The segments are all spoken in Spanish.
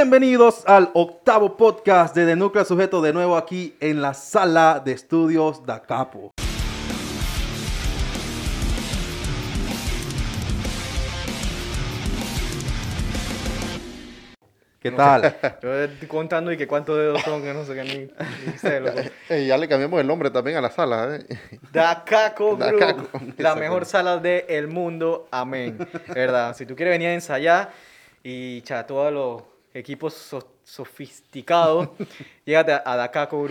Bienvenidos al octavo podcast de De Núcleo Sujeto, de nuevo aquí en la sala de estudios da Capo. ¿Qué tal? Yo estoy contando y que cuántos dedos son, que no sé qué ni, ni sé, loco. Eh, ya le cambiamos el nombre también a la sala. ¿eh? Dacaco Group, la mejor sala del mundo, amén. ¿Verdad? Si tú quieres venir a ensayar y cha, todos los equipos so- sofisticados, llégate a, a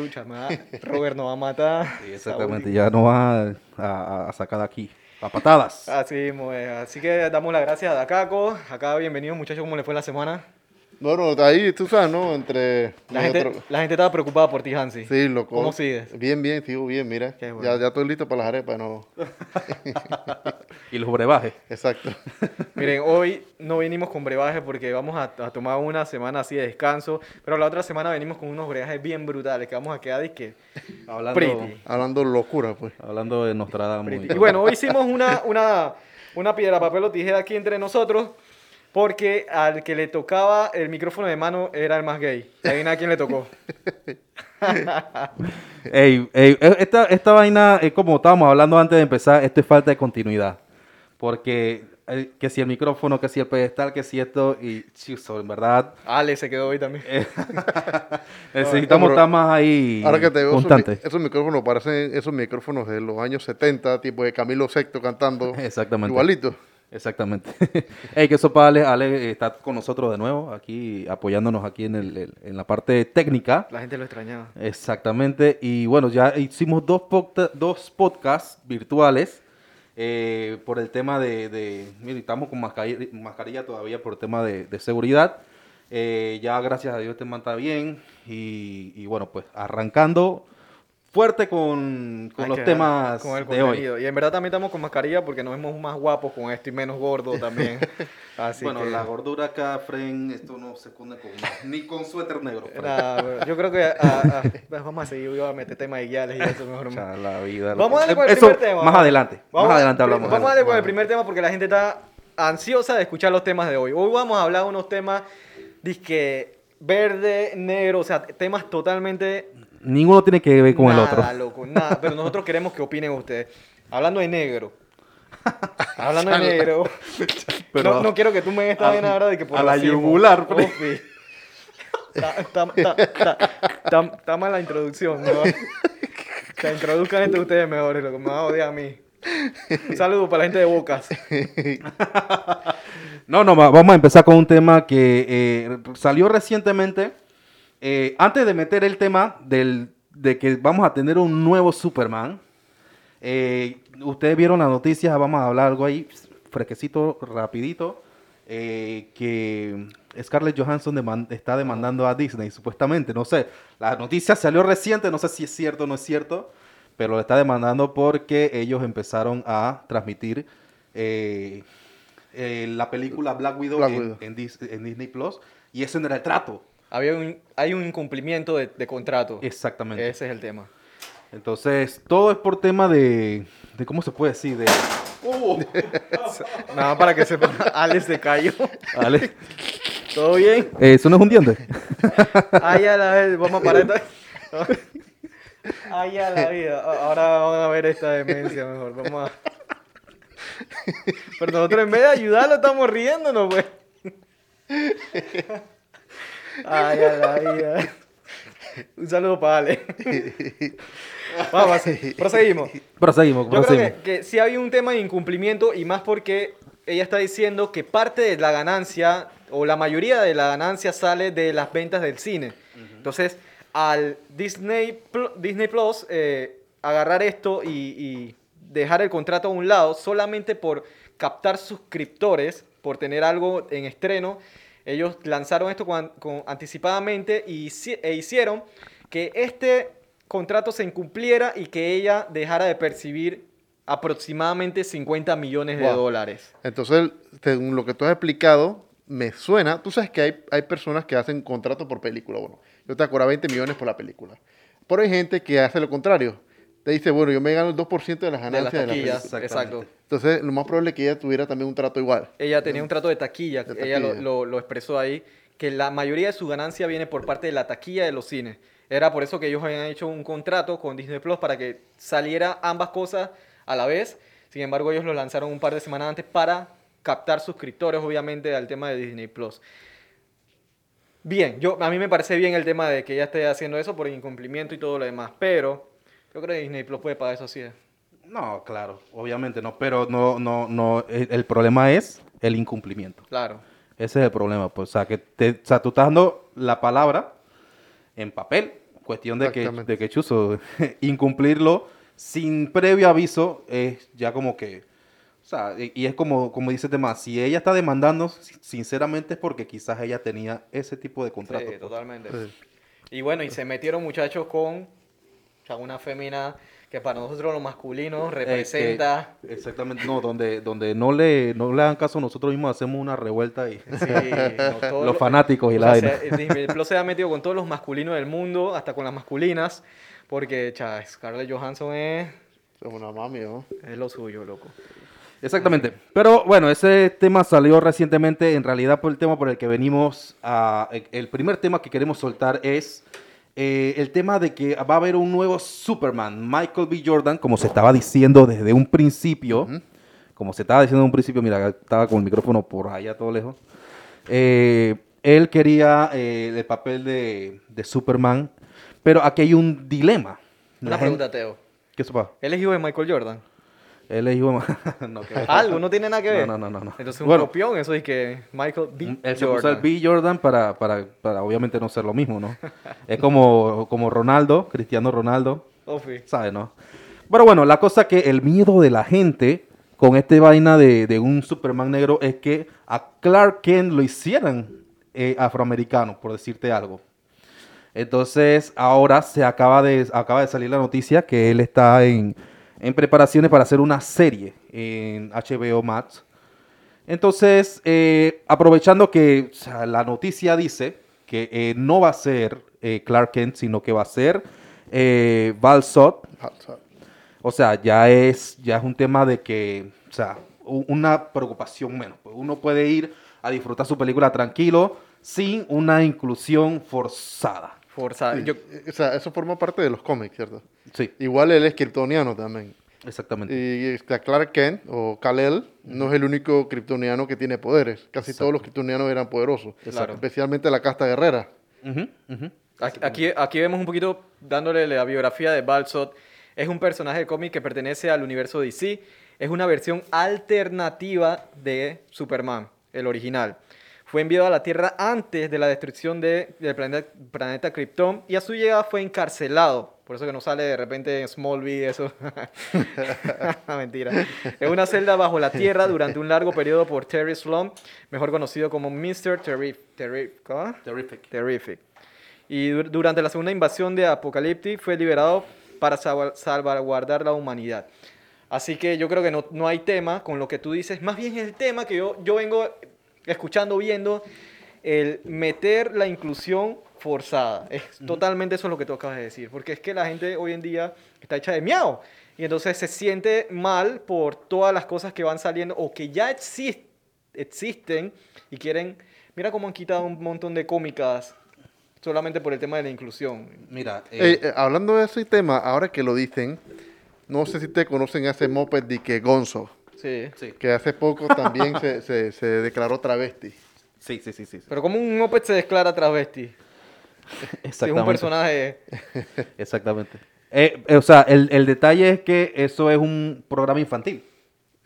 chama. Robert nos va a matar. Exactamente, ya nos va a, sacar de aquí a patadas. Así. Así que damos las gracias a Dacaco. Acá, bienvenidos muchachos, ¿cómo les fue la semana? Bueno, ahí tú sabes, ¿no? Entre La gente, nosotros- la gente estaba preocupada por ti, Hansi. Sí, loco. ¿Cómo sigues? Bien, bien, sigo bien, mira. Bueno. Ya, ya estoy listo para las arepas, ¿no? Y los brebajes. Exacto. Miren, hoy no venimos con brebaje porque vamos a, a tomar una semana así de descanso, pero la otra semana venimos con unos brebajes bien brutales que vamos a quedar y que Hablando, pretty. Hablando locura, pues. hablando de Nostradamus. pretty. Y bueno, hoy hicimos una, una, una piedra, papel o tijera aquí entre nosotros porque al que le tocaba el micrófono de mano era el más gay. Adivina a quién le tocó. Ey, ey, eh, esta, esta vaina, es como estábamos hablando antes de empezar, esto es falta de continuidad. Porque eh, que si el micrófono, que si el pedestal, que si esto, y chuzo, en verdad, Ale se quedó hoy también. necesitamos pero estar más ahí Ahora que te veo, esos, esos micrófonos parecen esos micrófonos de los años 70, tipo de Camilo Sexto cantando. Exactamente. Igualito. Exactamente. Ey, que eso para Ale, Ale está con nosotros de nuevo, aquí apoyándonos aquí en, el, en la parte técnica. La gente lo extrañaba. Exactamente. Y bueno, ya hicimos dos, podca- dos podcasts virtuales eh, por el tema de... de mire, estamos con mascarilla, mascarilla todavía por el tema de, de seguridad. Eh, ya gracias a Dios este man está bien. Y, y bueno, pues arrancando fuerte con, con los temas con el de hoy. Y en verdad también estamos con mascarilla porque nos vemos más guapos con esto y menos gordos también. Así bueno, que... la gordura acá, Fren, esto no se cunde con, ni con suéter negro. Yo creo que pues vamos a seguir, yo voy a meter temas de guiales y eso mejor. Ya, la vida. Vamos a darle con el primer tema. Más adelante. Vamos más a- adelante hablamos. Vamos a darle con el primer tema porque la gente está ansiosa de escuchar los temas de hoy. Hoy vamos a hablar de unos temas, disque verde, negro, o sea, temas totalmente Ninguno tiene que ver con el otro. Nada, loco, nada. Pero nosotros queremos que opinen ustedes. Hablando de negro. Hablando de negro. Pero- no, no quiero que tú me esta vaina ahora de que por a la yugular, pues. Está, mal la introducción, ¿no? Que introduzcan entre ustedes mejores, lo que me va a odiar a mí. Un saludo para la gente de Bocas. No, no, va- vamos a empezar con un tema que eh, salió recientemente. Eh, antes de meter el tema del, de que vamos a tener un nuevo Superman, eh, ustedes vieron las noticias, vamos a hablar algo ahí, fresquecito, rapidito, eh, que Scarlett Johansson está demandando a Disney, supuestamente, no sé, la noticia salió reciente, no sé si es cierto o no es cierto, pero lo está demandando porque ellos empezaron a transmitir eh, la película Black Widow, Black en, Widow. en Dis- en Disney Plus, y ese no era el trato. Había un, hay un incumplimiento de, de contrato. Exactamente. Ese es el tema. Entonces, todo es por tema de, de ¿cómo se puede decir? De, Nada más para que sepan, Alex se cayó. ¿vale? ¿Todo bien? ¿Eso no es un diente? Ay, a la vez, vamos a parar esta... Ay, a la vida. Ahora van a ver esta demencia mejor. Vamos a... Pero nosotros en vez de ayudarlo estamos riéndonos, pues. Ay, a la vida. Un saludo para Ale. Vamos, proseguimos. Proseguimos, Yo creo proseguimos. que, que sí había un tema de incumplimiento y más porque ella está diciendo que parte de la ganancia o la mayoría de la ganancia sale de las ventas del cine. Entonces, al Disney, Pl- Disney Plus eh, agarrar esto y, y dejar el contrato a un lado solamente por captar suscriptores, por tener algo en estreno, ellos lanzaron esto con- con- anticipadamente y, e hicieron que este contrato se incumpliera y que ella dejara de percibir aproximadamente 50 millones de Wow. dólares. Entonces, según lo que tú has explicado, me suena. Tú sabes que hay, hay personas que hacen contrato por película. Bueno, yo te cobrar 20 millones por la película. Pero hay gente que hace lo contrario. Te dice, bueno, yo me gano el 2% de las De las ganancias de, la película. exacto. Entonces, lo más probable es que ella tuviera también un trato igual. Ella tenía un trato de taquilla, De ella lo, taquilla. lo- lo expresó ahí, que la mayoría de su ganancia viene por parte de la taquilla de los cines. Era por eso que ellos habían hecho un contrato con Disney Plus para que saliera ambas cosas a la vez. Sin embargo, ellos lo lanzaron un par de semanas antes para captar suscriptores, obviamente, al tema de Disney Plus. Bien, yo, a mí me parece bien el tema de que ella esté haciendo eso por incumplimiento y todo lo demás, pero yo creo que Disney Plus puede pagar eso así. ¿Eh? No, claro, obviamente no, pero no, no, no, el, el problema es el incumplimiento. Claro. Ese es el problema, pues, o sea, que te, o sea, tú estás dando la palabra en papel, cuestión de que, de que chuzo, incumplirlo sin previo aviso es ya como que, o sea, y, y es como, como dice el tema, si ella está demandando, si- sinceramente es porque quizás ella tenía ese tipo de contrato. Sí, pues. totalmente. Sí. Y bueno, y se metieron muchachos con o sea, una fémina que para nosotros los masculinos Eh, representa... que- exactamente, no, donde, donde no, le, no le hagan caso, nosotros mismos hacemos una revuelta y sí, no, los lo- fanáticos y la sea, se- se ha metido con todos los masculinos del mundo, hasta con las masculinas, porque cha, Scarlett Johansson es, Es una mami, ¿no? es lo suyo, loco. Exactamente. Pero bueno, ese tema salió recientemente. En realidad, por el tema por el que venimos a. El primer tema que queremos soltar es eh, el tema de que va a haber un nuevo Superman, Michael B. Jordan, como se estaba diciendo desde un principio. Como se estaba diciendo en un principio, mira, estaba con el micrófono por allá todo lejos. Eh, él quería eh, el papel de, de Superman, pero aquí hay un dilema. Una La pregunta, gente- Teo. ¿Qué supa? ¿Él es hijo de Michael Jordan? Él es hijo de- no. Algo, no tiene nada que ver. No, no, no, no. Entonces un Bueno. copión, eso es que Michael B. Él se Jordan. puso el B. Jordan para, para, para obviamente no ser lo mismo, ¿no? es como, como Ronaldo, Cristiano Ronaldo, Ofi. ¿sabes, no? Pero bueno, la cosa que el miedo de la gente con este vaina de, de un Superman negro es que a Clark Kent lo hicieran eh, afroamericano, por decirte algo. Entonces, ahora se acaba de, acaba de salir la noticia que él está en, en preparaciones para hacer una serie en HBO Max. Entonces, eh, aprovechando que o sea, la noticia dice que eh, no va a ser eh, Clark Kent, sino que va a ser Val Zod, Hot, hot. o sea, ya es, ya es un tema de que, o sea, una preocupación menos. pues. Uno puede ir a disfrutar su película tranquilo, sin una inclusión forzada. Forzada. Sí, Yo, O sea, eso forma parte de los cómics, ¿cierto? Sí, Igual él es kryptoniano también. exactamente. Y está Clark Kent o Kal-El no es el único kryptoniano que tiene poderes. Casi todos los kryptonianos eran poderosos. Claro. Especialmente la casta guerrera. Aquí, aquí vemos un poquito dándole la biografía de Balsot. Es un personaje de cómic que pertenece al universo DC. Es una versión alternativa de Superman, el original. Fue enviado a la Tierra antes de la destrucción de- del planeta, planeta Krypton y a su llegada fue encarcelado. Por eso que no sale de repente en Smallville eso. Mentira. En una celda bajo la Tierra durante un largo periodo por Terry Slum, mejor conocido como Mr. Terrific. Terrific. ¿cómo? Terrific. Terrific. Y dur- durante la segunda invasión de Apocalipsis fue liberado para salva- salvaguardar la humanidad. Así que yo creo que no, no hay tema con lo que tú dices. Más bien es el tema que yo, yo vengo escuchando, viendo, el meter la inclusión forzada. Es totalmente eso lo que tú acabas de decir. Porque es que la gente hoy en día está hecha de miau. Y entonces se siente mal por todas las cosas que van saliendo o que ya exis- existen y quieren... Mira cómo han quitado un montón de cómicas solamente por el tema de la inclusión. Mira, eh, Eh, eh, hablando de ese tema, ahora que lo dicen, no sé si te conocen a ese moped de que Gonzo, Sí. sí, que hace poco también se, se- se declaró travesti. sí, sí, sí, sí, Pero como un moped se declara travesti. Si es un exactamente. personaje... Exactamente. Eh, eh, o sea, el, el detalle es que eso es un programa infantil.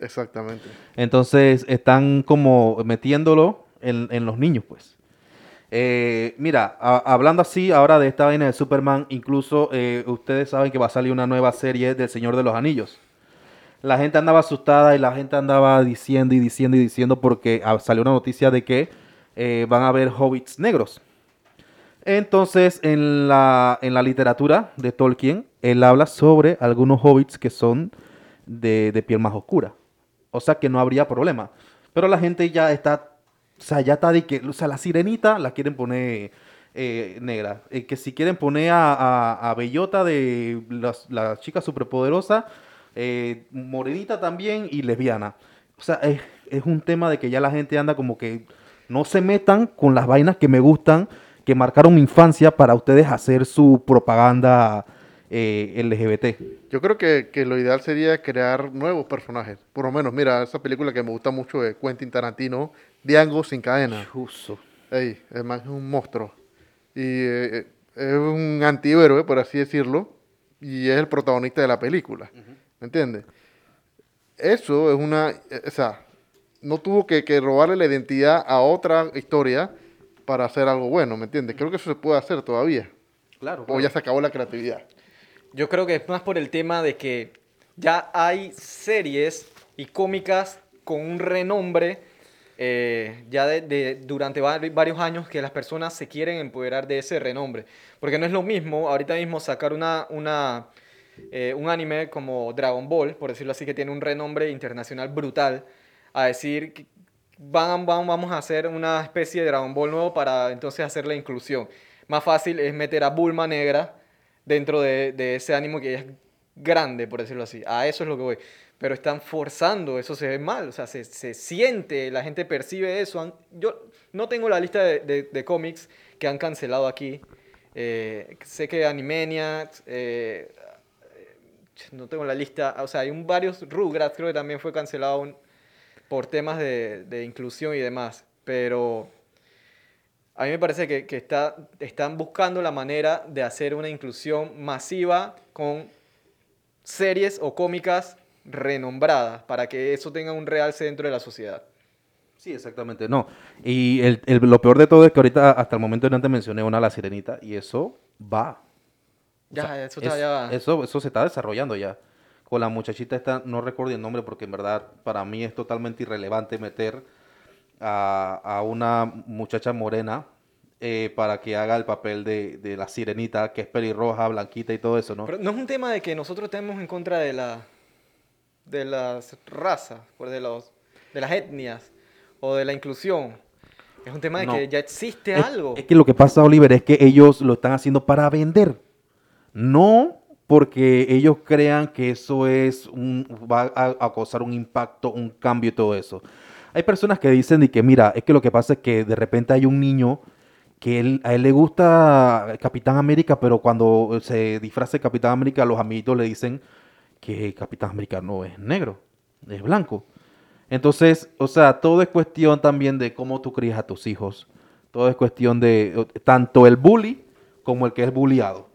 Exactamente. Entonces están como metiéndolo en, en los niños, pues. Eh, mira, a- hablando así ahora de esta vaina de Superman, incluso eh, ustedes saben que va a salir una nueva serie del Señor de los Anillos. La gente andaba asustada y la gente andaba diciendo y diciendo y diciendo porque ah, salió una noticia de que eh, van a haber hobbits negros. Entonces, en la, en la literatura de Tolkien, él habla sobre algunos hobbits que son de, de piel más oscura. O sea que no habría problema. Pero la gente ya está, o sea, ya está de que, o sea, la sirenita la quieren poner eh, negra. Eh, que si quieren poner a, a, a Bellota de la chica superpoderosa, eh, morenita también y lesbiana. O sea, es, es un tema de que ya la gente anda como que No se metan con las vainas que me gustan, que marcaron mi infancia para ustedes hacer su propaganda eh, LGBT. Yo creo que, que lo ideal sería crear nuevos personajes. Por lo menos, mira, esa película que me gusta mucho de Quentin Tarantino, Diango sin cadena. Chuzo. Ey, además es un monstruo. Y eh, es un antihéroe, por así decirlo, y es el protagonista de la película. ¿Me entiendes? Eso es una... eh, O sea, no tuvo que, que robarle la identidad a otra historia para hacer algo bueno, ¿me entiendes? Creo que eso se puede hacer todavía. Claro. O ya se acabó la creatividad. Yo creo que es más por el tema de que ya hay series y cómicas con un renombre eh, ya de, de- durante vari- varios años que las personas se quieren empoderar de ese renombre. Porque no es lo mismo ahorita mismo sacar una, una, eh, un anime como Dragon Ball, por decirlo así, que tiene un renombre internacional brutal, a decir van, vamos a hacer una especie de Dragon Ball nuevo para entonces hacer la inclusión. Más fácil es meter a Bulma negra dentro de, de ese ánimo que es grande, por decirlo así. A eso es lo que voy. Pero están forzando, eso se ve mal, o sea, se, se siente, la gente percibe eso. Yo no tengo la lista de, de- de cómics que han cancelado aquí. Eh, sé que Animaniacs, eh, no tengo la lista, o sea, hay un, varios, Rugrats creo que también fue cancelado por temas de, inclusión y demás, pero a mí me parece que, que está, están buscando la manera de hacer una inclusión masiva con series o cómicas renombradas para que eso tenga un realce dentro de la sociedad. Sí, exactamente, no. Y lo peor de todo es que ahorita, hasta el momento no te mencioné una La Sirenita, y eso va. O Ya, sea, eso es- está ya- Eso, eso se está desarrollando ya. Con la muchachita esta, no recuerdo el nombre porque en verdad para mí es totalmente irrelevante meter a, a una muchacha morena eh, para que haga el papel de, de la sirenita, que es pelirroja, blanquita y todo eso, ¿no? Pero no es un tema de que nosotros estemos en contra de la de las razas, pues, de los de las etnias o de la inclusión. Es un tema de No. que ya existe Es- algo. Es que lo que pasa, Oliver, es que ellos lo están haciendo para vender. No porque ellos crean que eso es un, va a, causar un impacto, un cambio y todo eso. Hay personas que dicen de que, mira, es que lo que pasa es que de repente hay un niño que a él le gusta Capitán América, pero cuando se disfraza de Capitán América, los amiguitos le dicen que Capitán América no es negro, es blanco. Entonces, o sea, todo es cuestión también de cómo tú crías a tus hijos. Todo es cuestión de tanto el bully como el que es bulliado.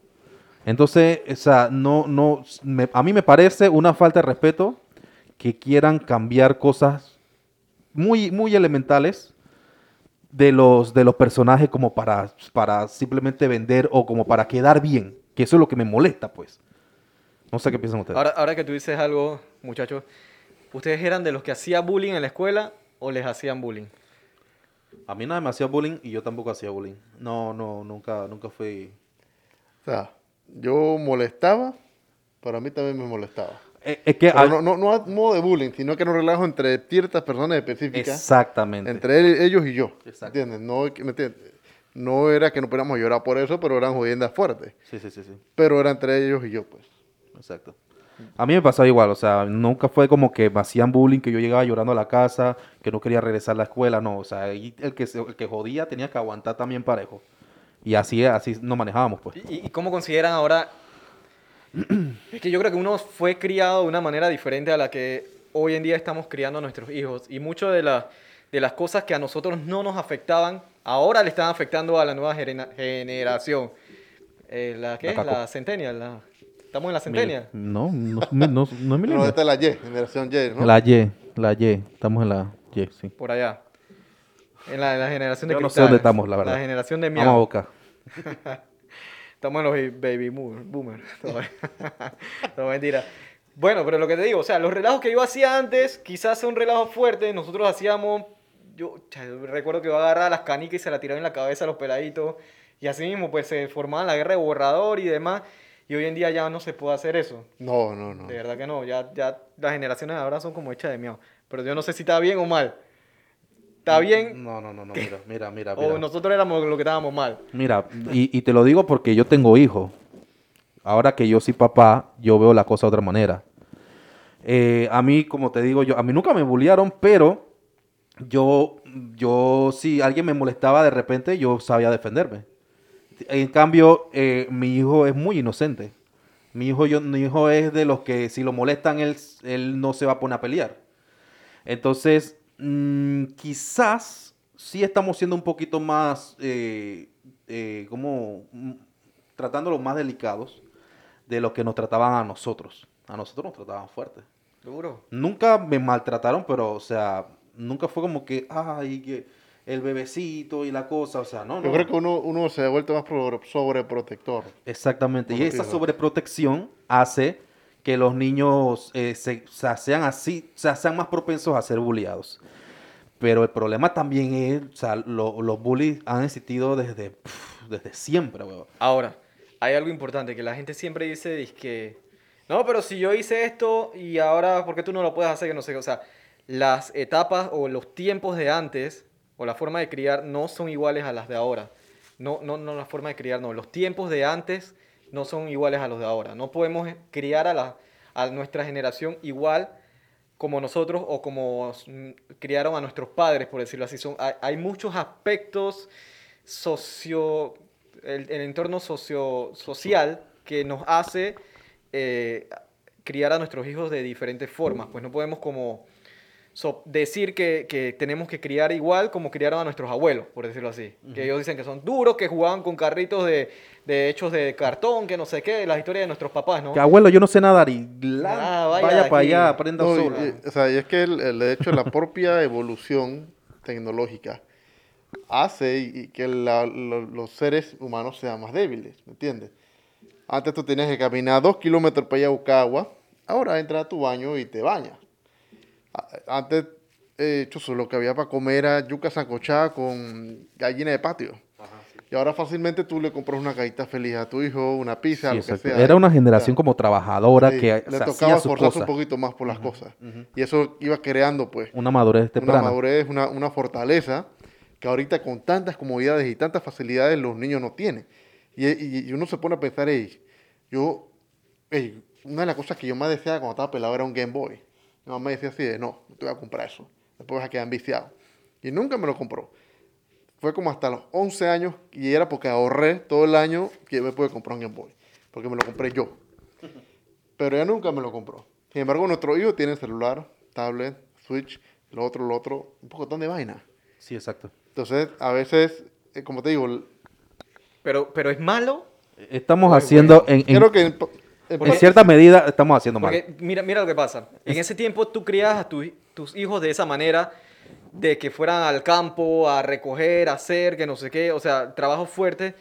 Entonces, o sea, no, no, me- a mí me parece una falta de respeto que quieran cambiar cosas muy, muy elementales de los, de los personajes como para, para simplemente vender o como para quedar bien. Que eso es lo que me molesta, pues. No sé qué piensan ustedes. Ahora, ahora que tú dices algo, muchachos, ¿ustedes eran de los que hacía bullying en la escuela o les hacían bullying? A mí nada me hacía bullying y yo tampoco hacía bullying. No, no, nunca, nunca fui. O sea, yo molestaba, pero a mí también me molestaba. Eh, Es que al- no, no, no a modo de bullying, sino que no relajo entre ciertas personas específicas. exactamente. Entre él- ellos y yo. ¿Entiendes? No, ¿me entiendes? no era que no pudiéramos llorar por eso, pero eran jodiendas fuertes. Sí, sí, sí, sí. Pero era entre ellos y yo, pues. Exacto. A mí me pasaba igual, o sea, nunca fue como que me hacían bullying, que yo llegaba llorando a la casa, que no quería regresar a la escuela, no, o sea, el que, se- el que jodía tenía que aguantar también parejo. Y así, así nos manejábamos, pues. ¿Y, y cómo consideran ahora? Es que yo creo que uno fue criado de una manera diferente a la que hoy en día estamos criando a nuestros hijos. Y muchas de, las de las cosas que a nosotros no nos afectaban, ahora le están afectando a la nueva gerena- generación. Eh, ¿La qué? La. La centennial. la- Estamos en la centennial. No, no, no, no, no es No, milenio. esta es la Y, generación Y, ¿no? La Y, la Y, estamos en la Y, sí. Por allá. En la, en la generación de Yo no sé cristal. dónde estamos, la verdad. La generación de Vamos a miau. boca. Estamos en los baby boomer- boomers. No, mentira. Bueno, pero lo que te digo, o sea, los relajos que yo hacía antes, quizás sea un relajo fuerte. Nosotros hacíamos. Yo, yo recuerdo que yo agarraba las canicas y se la tiraba en la cabeza a los peladitos. Y así mismo, pues se formaba la guerra de borrador y demás. Y hoy en día ya no se puede hacer eso. No, no, no. De verdad que no. Ya, ya las generaciones de ahora son como hechas de miedo. Pero yo no sé si está bien o mal. ¿Está bien? No, no, no, no, mira, mira, mira. O mira. nosotros éramos lo que estábamos mal. Mira, y, y te lo digo porque yo tengo hijos. Ahora que yo soy papá, yo veo la cosa de otra manera. Eh, a mí, como te digo, yo, a mí nunca me bullearon, pero yo yo, si alguien me molestaba de repente, yo sabía defenderme. En cambio, eh, mi hijo es muy inocente. Mi hijo, yo, mi hijo es de los que si lo molestan, él, él no se va a poner a pelear. Entonces, mm, quizás sí estamos siendo un poquito más, eh, eh, como, mm, tratándolos más delicados de lo que nos trataban a nosotros. A nosotros nos trataban fuerte. Duro. Nunca me maltrataron, pero, o sea, nunca fue como que, ay, que el bebecito y la cosa, o sea, no, Yo no. creo que uno, uno se ha vuelto más pro- sobreprotector. Exactamente. Y esa sobreprotección hace que los niños eh, sean así, sean más propensos a ser bulliados. Pero el problema también es, o sea, lo- los bullies han existido desde, desde siempre, weón. Ahora, hay algo importante que la gente siempre dice, es que, no, pero si yo hice esto y ahora, ¿por qué tú no lo puedes hacer? Que no sé, qué". o sea, las etapas o los tiempos de antes o la forma de criar no son iguales a las de ahora. No, no, no la forma de criar, no. Los tiempos de antes no son iguales a los de ahora. No podemos criar a, la, a nuestra generación igual como nosotros o como mm, criaron a nuestros padres, por decirlo así. Son, hay, muchos aspectos socio, el, el entorno socio, social que nos hace eh, criar a nuestros hijos de diferentes formas. Pues no podemos como so- decir que, que tenemos que criar igual como criaron a nuestros abuelos, por decirlo así. Que ellos dicen que son duros, que jugaban con carritos de, de hechos de cartón, que no sé qué, las historias de nuestros papás, ¿no? Que abuelo, yo no sé nadar y la- Ah, vaya vaya, para allá, aprenda No, solo. y- o sea, y es que el, el- de hecho la propia evolución tecnológica hace y, y que la- lo- los seres humanos sean más débiles, ¿me entiendes? Antes tú tenías que caminar dos kilómetros para ir a buscar agua, ahora entras a tu baño y te bañas. Antes, eh, chuzo, lo que había para comer era yuca sancochada con gallina de patio. Y ahora fácilmente tú le compras una cajita feliz a tu hijo, una pizza, Sí, lo que sea. Era una Ya. generación como trabajadora Sí, que le tocaba esforzarse un poquito más por las cosas. Y eso iba creando, pues, Una madurez una temprana. madurez, una, una fortaleza que ahorita con tantas comodidades y tantas facilidades los niños no tienen. Y, y- y uno se pone a pensar, ey, yo, ey, una de las cosas que yo más deseaba cuando estaba pelado era un Game Boy. Mi mamá me decía así de, no, no te voy a comprar eso. Después vas a quedar viciado. Y nunca me lo compró. Fue como hasta los 11 años y era porque ahorré todo el año que me pude comprar un Game Boy. Porque me lo compré yo. Pero ella nunca me lo compró. Sin embargo, nuestro hijo tiene celular, tablet, Switch, lo otro, lo otro, un poco de vaina. Sí, exacto. Entonces, a veces, eh, como te digo, Pero, pero es malo Estamos haciendo, en, en- creo que en, en- cierta medida, estamos haciendo mal. Mira, mira lo que pasa. En ese tiempo tú criabas a tu- tus hijos de esa manera, de que fueran al campo a recoger, a hacer, que no sé qué, o sea, trabajos fuertes.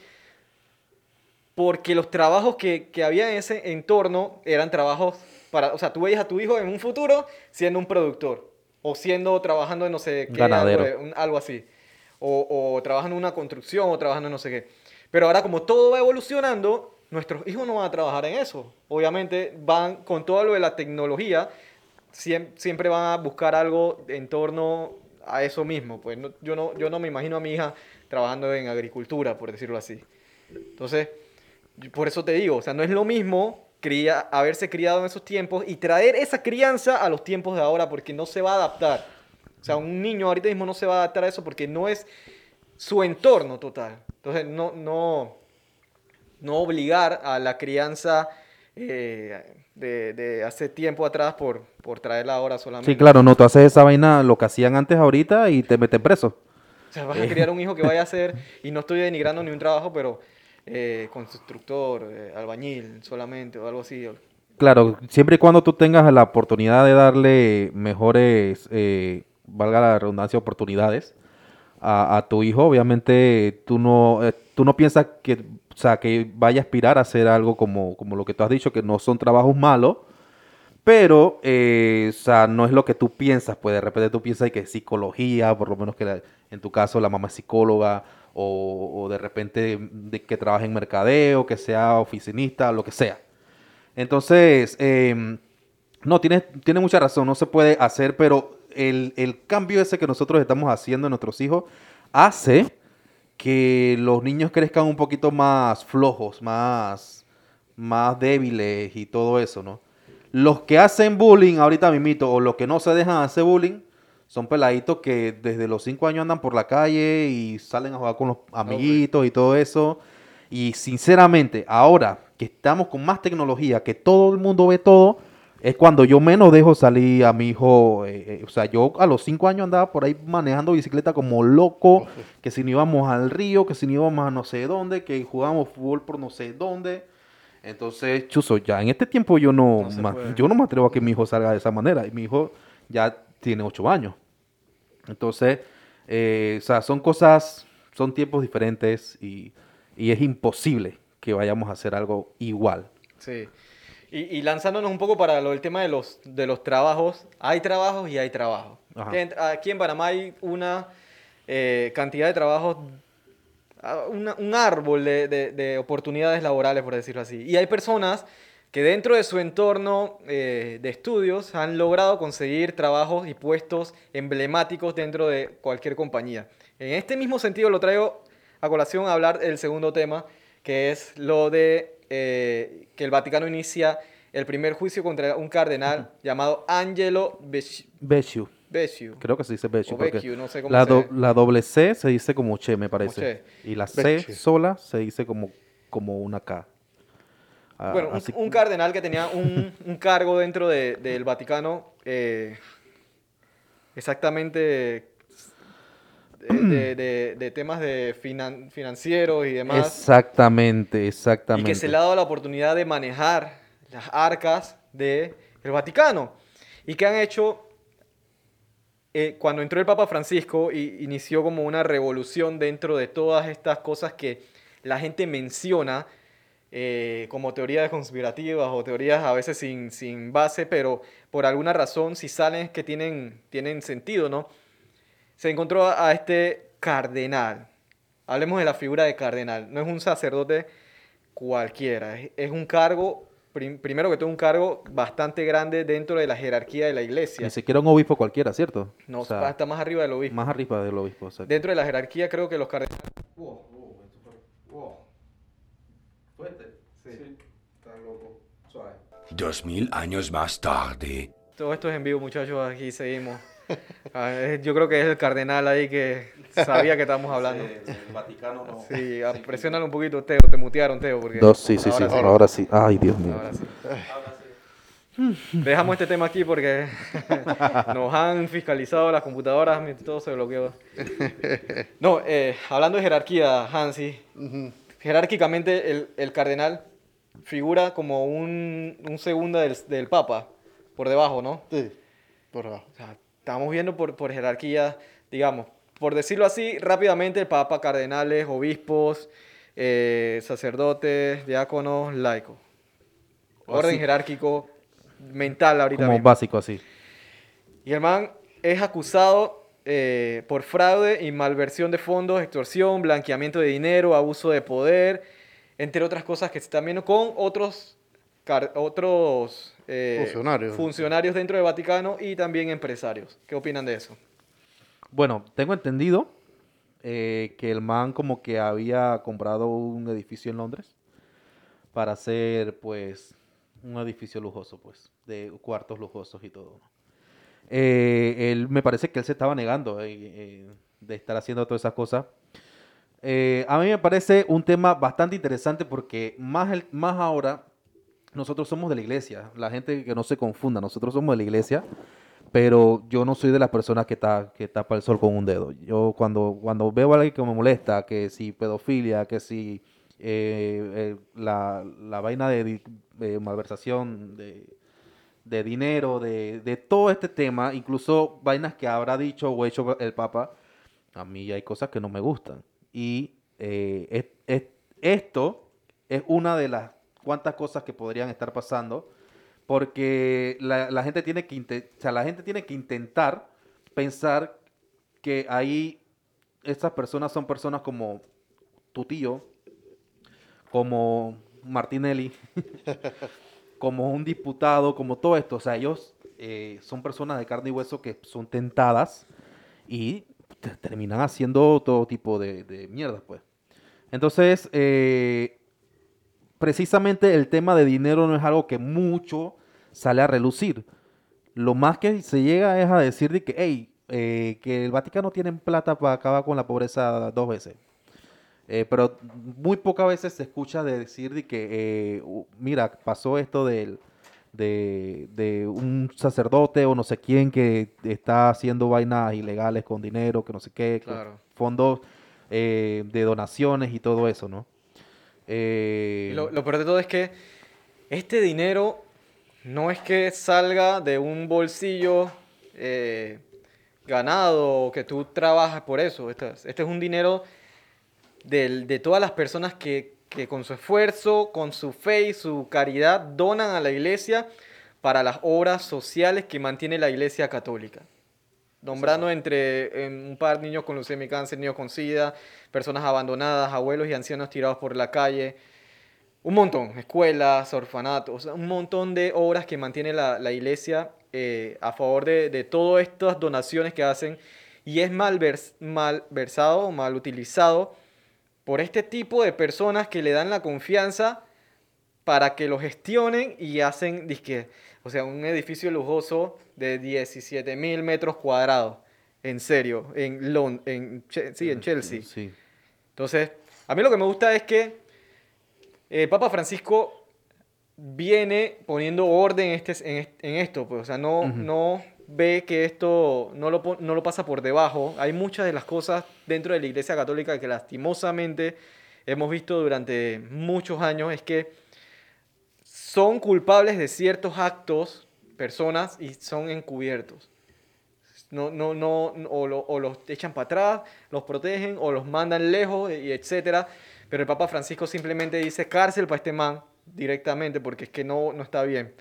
Porque los trabajos que, que había en ese entorno eran trabajos para, o sea, tú veías a tu hijo en un futuro siendo un productor o siendo, trabajando en no sé qué, Ganadero. algo, un- algo así. O, o trabajando en una construcción o trabajando en no sé qué. Pero ahora como todo va evolucionando, nuestros hijos no van a trabajar en eso. Obviamente van con todo lo de la tecnología, siem- siempre van a buscar algo en torno a eso mismo. Pues yo, no, yo no me imagino a mi hija trabajando en agricultura, por decirlo así. Entonces, por eso te digo, o sea, no es lo mismo cría, haberse criado en esos tiempos y traer esa crianza a los tiempos de ahora porque no se va a adaptar. O sea, un niño ahorita mismo no se va a adaptar a eso porque no es su entorno total. Entonces, no, no, no obligar a la crianza eh, de, de hace tiempo atrás por, por traerla ahora solamente. Sí, claro, no, tú haces esa vaina, lo que hacían antes ahorita y te meten preso. O sea, vas a criar un hijo que vaya a ser, y no estoy denigrando ni un trabajo, pero eh, constructor, eh, albañil solamente o algo así. Claro, siempre y cuando tú tengas la oportunidad de darle mejores, valga la redundancia, oportunidades a, a tu hijo, obviamente tú no, tú no piensas que, o sea, que vaya a aspirar a hacer algo como, como lo que tú has dicho, que no son trabajos malos, pero, eh, o sea, no es lo que tú piensas, pues de repente tú piensas que psicología, por lo menos que la- en tu caso la mamá es psicóloga, o, o de repente de que trabaje en mercadeo, que sea oficinista, lo que sea. Entonces, em, no, tienes, tiene mucha razón, no se puede hacer, pero el, el cambio ese que nosotros estamos haciendo en nuestros hijos hace que los niños crezcan un poquito más flojos, más, más débiles y todo eso, ¿no? Los que hacen bullying ahorita mimito o los que no se dejan hacer bullying son peladitos que desde los 5 años andan por la calle y salen a jugar con los amiguitos y todo eso. Y sinceramente, ahora que estamos con más tecnología, que todo el mundo ve todo, es cuando yo menos dejo salir a mi hijo. eh, eh, o sea, yo a los 5 años andaba por ahí manejando bicicleta como loco, que si no íbamos al río, que si no íbamos a no sé dónde, que jugábamos fútbol por no sé dónde. Entonces, Chuzo, ya en este tiempo yo no, ma- yo no me atrevo a que mi hijo salga de esa manera. Y mi hijo ya tiene 8 años. Entonces, eh, o sea, son cosas, son tiempos diferentes y, y es imposible que vayamos a hacer algo igual. Sí. Y, y lanzándonos un poco para lo, el tema de los, de los trabajos, hay trabajos y hay trabajos. Aquí en Panamá hay una eh, cantidad de trabajos, ah, una- un árbol de, de- de oportunidades laborales, por decirlo así. Y hay personas que dentro de su entorno eh, de estudios han logrado conseguir trabajos y puestos emblemáticos dentro de cualquier compañía. En este mismo sentido lo traigo a colación a hablar del segundo tema, que es lo de eh, que el Vaticano inicia el primer juicio contra un cardenal llamado Angelo Becciu. Becciu. Creo que se dice porque Becciu, no sé cómo la, se- do- la doble C se dice como Che, me parece. Che. Y la C Becciu. sola se dice como, como una K. Ah, Bueno, un, así- un cardenal que tenía un, un cargo dentro de- del Vaticano, eh, exactamente de, de- de- temas de finan- financieros y demás, Exactamente, y exactamente. que se le ha dado la oportunidad de manejar las arcas del Vaticano, y que han hecho, eh, cuando entró el Papa Francisco, y inició como una revolución dentro de todas estas cosas que la gente menciona eh, como teorías conspirativas o teorías a veces sin, sin base, pero por alguna razón, si salen, es que tienen, tienen sentido, ¿no? Se encontró a este cardenal. Hablemos de la figura de cardenal. No es un sacerdote cualquiera, es, es un cargo, prim- primero que todo, un cargo bastante grande dentro de la jerarquía de la iglesia. Ni siquiera un obispo cualquiera, ¿cierto? No, O sea, está más arriba del obispo. más arriba del obispo. exacto. Dentro de la jerarquía creo que los cardenales... Dos mil años más tarde. Todo esto es en vivo, muchachos. Aquí seguimos. Ah, eh, Yo creo que es el cardenal ahí que sabía que estábamos hablando. El Vaticano no. Sí, ah, presiónalo un poquito, Teo. Te mutearon, Teo. Porque Dos, sí, sí, sí. ahora Ahora sí. Ay, Dios mío. Ahora sí. Dejamos este tema aquí porque nos han fiscalizado las computadoras, mi- todo se bloqueó. No, eh, hablando de jerarquía, Hansi, jerárquicamente el, el cardenal figura como un, un segunda del, del papa, por debajo, ¿no? Sí, por abajo. O sea, estamos viendo por, por jerarquía, digamos, por decirlo así, rápidamente, el papa, cardenales, obispos, eh, sacerdotes, diáconos, laicos. Orden Así. jerárquico mental ahorita Como mismo. básico así. Y el man es acusado eh, por fraude y malversión de fondos, extorsión, blanqueamiento de dinero, abuso de poder, entre otras cosas que se están viendo con otros, otros eh, Funcionarios. funcionarios dentro del Vaticano y también empresarios. ¿Qué opinan de eso? Bueno, tengo entendido eh, que el man como que había comprado un edificio en Londres para hacer, pues, un edificio lujoso, pues, de cuartos lujosos y todo. ¿no? Eh, él, me parece que él se estaba negando eh, eh, de estar haciendo todas esas cosas. Eh, a mí me parece un tema bastante interesante porque más, el- más ahora nosotros somos de la iglesia. La gente que no se confunda, nosotros somos de la iglesia, pero yo no soy de las personas que, ta- que tapa el sol con un dedo. Yo cuando, cuando veo a alguien que me molesta, que si pedofilia, que si eh, eh, la, la vaina de, malversación de, de dinero, de, de todo este tema, incluso vainas que habrá dicho o hecho el Papa, a mí hay cosas que no me gustan. Y eh, es- es- esto es una de las cuantas cosas que podrían estar pasando, porque la, gente tiene que o sea, la gente tiene que intentar pensar que ahí estas personas son personas como tu tío, como Martinelli, como un diputado, como todo esto. O sea, ellos eh, son personas de carne y hueso que son tentadas y te- terminan haciendo todo tipo de, de mierda, pues. Entonces, eh, precisamente el tema de dinero no es algo que mucho sale a relucir. Lo más que se llega es a decir de que, hey, eh, que el Vaticano tiene plata para acabar con la pobreza dos veces. Eh, pero muy pocas veces se escucha de decir de que, eh, mira, pasó esto del, de, de un sacerdote o no sé quién que está haciendo vainas ilegales con dinero, que no sé qué, con fondos eh, de donaciones y todo eso, ¿no? Eh, lo, lo peor de todo es que este dinero no es que salga de un bolsillo eh, ganado o que tú trabajas por eso. Este, es- este es un dinero del- de todas las personas que, que con su esfuerzo, con su fe y su caridad donan a la iglesia para las obras sociales que mantiene la iglesia católica. Nombrando entre en un par niños con leucemia y cáncer, niños con sida, personas abandonadas, abuelos y ancianos tirados por la calle, un montón, escuelas, orfanatos, un montón de obras que mantiene la, la iglesia eh, a favor de, de todas estas donaciones que hacen. Y es mal, vers- mal versado, mal utilizado por este tipo de personas que le dan la confianza para que lo gestionen y hacen, dizque, o sea, un edificio lujoso de 17 mil metros cuadrados, en serio, en, Lon en, Che- sí, en Chelsea. Sí. Entonces, a mí lo que me gusta es que el Papa Francisco viene poniendo orden este, en, en esto, pues, o sea, no, no ve que esto no lo, no lo pasa por debajo. Hay muchas de las cosas dentro de la Iglesia Católica que lastimosamente hemos visto durante muchos años, es que son culpables de ciertos actos, personas, y son encubiertos. No, no, no, o, lo- o los echan para atrás, los protegen o los mandan lejos, y etcétera. Pero el Papa Francisco simplemente dice cárcel para este man directamente porque es que no, no está bien.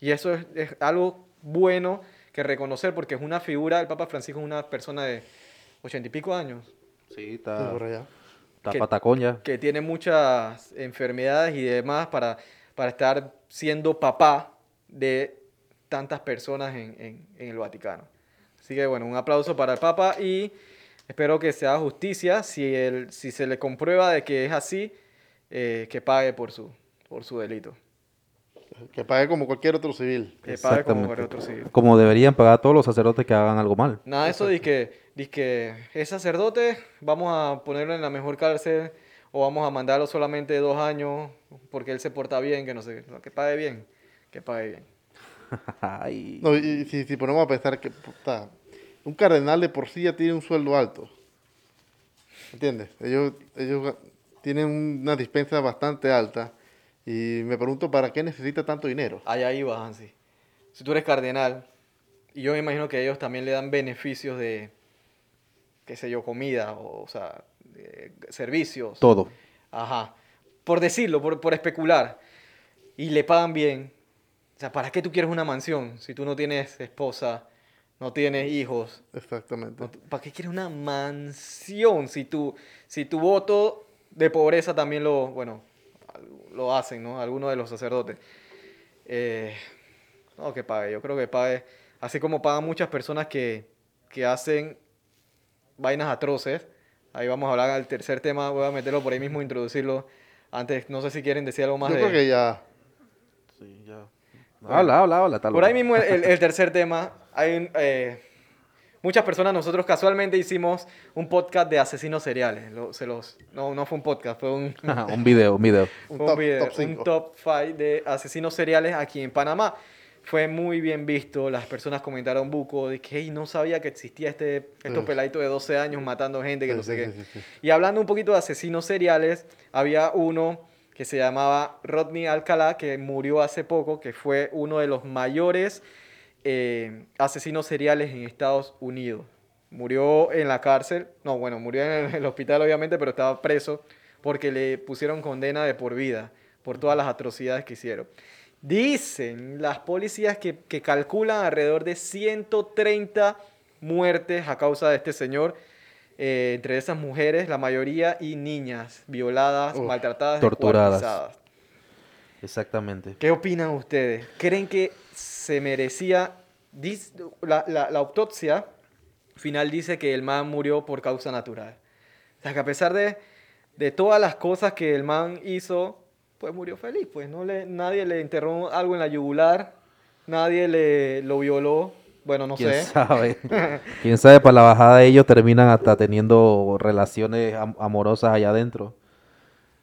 Y eso es, es algo bueno que reconocer porque es una figura, el Papa Francisco es una persona de ochenta y pico años Sí, está, por allá. está que- patacón ya. que tiene muchas enfermedades y demás para, para estar siendo papá de tantas personas en, en- en el Vaticano. Así que bueno, un aplauso para el Papa y espero que se haga justicia. Si, el, si se le comprueba de que es así, eh, que pague por su, por su delito. Que pague como cualquier otro civil. Que pague como Exactamente. cualquier otro civil. Como deberían pagar todos los sacerdotes que hagan algo mal. Nada de eso de que, que es sacerdote, vamos a ponerlo en la mejor cárcel o vamos a mandarlo solamente dos años porque él se porta bien, que no sé, que pague bien, que pague bien. Ay. No, y, y si, si ponemos a pensar que puta, un cardenal de por sí ya tiene un sueldo alto. ¿Entiendes? Ellos, ellos tienen una dispensa bastante alta. Y me pregunto, ¿para qué necesita tanto dinero? Allá iba, Hansi. Si tú eres cardenal, y yo me imagino que ellos también le dan beneficios de, qué sé yo, comida, o, o sea, de servicios. Todo. Ajá. Por decirlo, por, por especular. Y le pagan bien. O sea, ¿para qué tú quieres una mansión si tú no tienes esposa, no tienes hijos? Exactamente. ¿Para qué quieres una mansión si tu, si tu voto de pobreza también lo, bueno, lo hacen, ¿no? Algunos de los sacerdotes. Eh, no, que pague, yo creo que pague. Así como pagan muchas personas que, que hacen vainas atroces. Ahí vamos a hablar del tercer tema, voy a meterlo por ahí mismo, introducirlo. Antes, no sé si quieren decir algo más Yo de... creo que ya. Sí, ya. Habla, habla, habla. tal Por ahí vez. mismo el, el- el tercer tema. Hay un, eh, muchas personas, nosotros casualmente hicimos un podcast de asesinos seriales. Lo- se los, no, no fue un podcast, fue un, un video, un video. Un top- video, top un top 5 de asesinos seriales aquí en Panamá. Fue muy bien visto, las personas comentaron buco de que "Hey, no sabía que existía este, estos peladitos de 12 años matando gente, que no sé qué. Y hablando un poquito de asesinos seriales, había uno que se llamaba Rodney Alcalá, que murió hace poco, que fue uno de los mayores eh, asesinos seriales en Estados Unidos. Murió en la cárcel, no, bueno, murió en el hospital obviamente, pero estaba preso porque le pusieron condena de por vida por todas las atrocidades que hicieron. Dicen las policías que, que calculan alrededor de 130 muertes a causa de este señor, eh, entre esas mujeres, la mayoría y niñas violadas, Uf, maltratadas, torturadas. Exactamente. ¿Qué opinan ustedes? ¿Creen que se merecía... la- la autopsia final dice que el man murió por causa natural. O sea, que a pesar de, de todas las cosas que el man hizo, pues murió feliz. Pues no le, nadie le enterró algo en la yugular, nadie le lo violó. Bueno, no ¿Quién sé. sabe? ¿Quién sabe? Para la bajada de ellos terminan hasta teniendo relaciones am- amorosas allá adentro.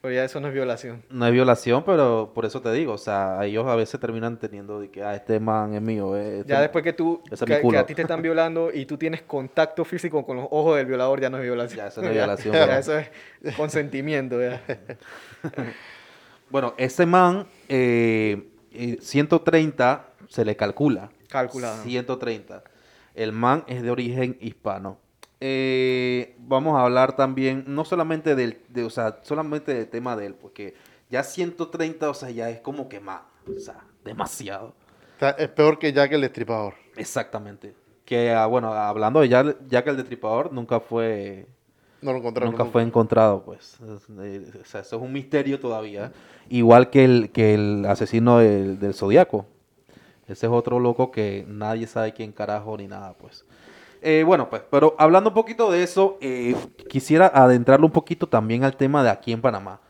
Pero ya eso no es violación. No es violación, pero por eso te digo, o sea, ellos a veces terminan teniendo de que, ah, este man es mío. eh, este- Ya después que tú, es que, que a ti te están violando y tú tienes contacto físico con los ojos del violador, ya no es violación. Ya, eso no es violación, Ya, eso es consentimiento, ya. Bueno, ese man, eh, eh, 130 se le calcula. Calculado. 130. El man es de origen hispano. Eh, vamos a hablar también, no solamente del, de, o sea, solamente del tema de él, porque ya 130, o sea, ya es como que más, o sea, demasiado. O sea, es peor que Jack el Destripador. Exactamente. Que, ah, bueno, hablando de Jack, Jack el Destripador, nunca fue, No lo encontraron. nunca fue encontrado, pues. Es- eh, o sea, eso es un misterio todavía. Igual que el, que el asesino del, del Zodíaco. Ese es otro loco que nadie sabe quién carajo ni nada, pues. Eh, bueno, pues, pero hablando un poquito de eso, eh, quisiera adentrarlo un poquito también al tema de aquí en Panamá.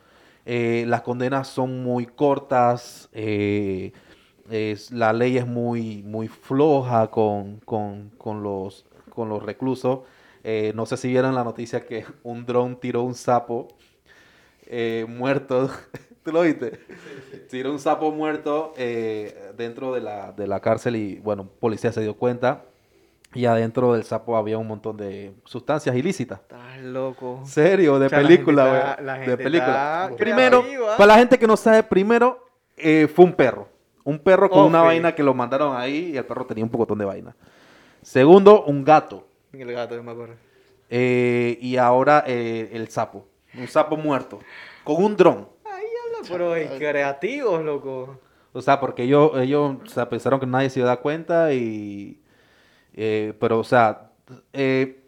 Eh, las condenas son muy cortas, es- la ley es muy, muy floja con, con- con los, con los reclusos. Eh, no sé si vieron la noticia que un dron tiró un sapo eh, muerto. ¿Tú lo viste? Tiró un sapo muerto eh, dentro de la, de la cárcel y, bueno, policía se dio cuenta. Y adentro del sapo había un montón de sustancias ilícitas. Estás loco. Serio, de O sea, la película, güey. De película. está Primero, para la gente que no sabe, primero eh, fue un perro. Un perro con Oh, una sí. vaina que lo mandaron ahí y el perro tenía un pocotón de vaina. Segundo, un gato. El gato, yo me acuerdo. Eh, y ahora eh, el sapo. Un sapo muerto. Con un dron. Pero es creativos, loco. O sea, porque ellos, ellos o sea, pensaron que nadie se iba a dar cuenta y... eh, pero, o sea, eh,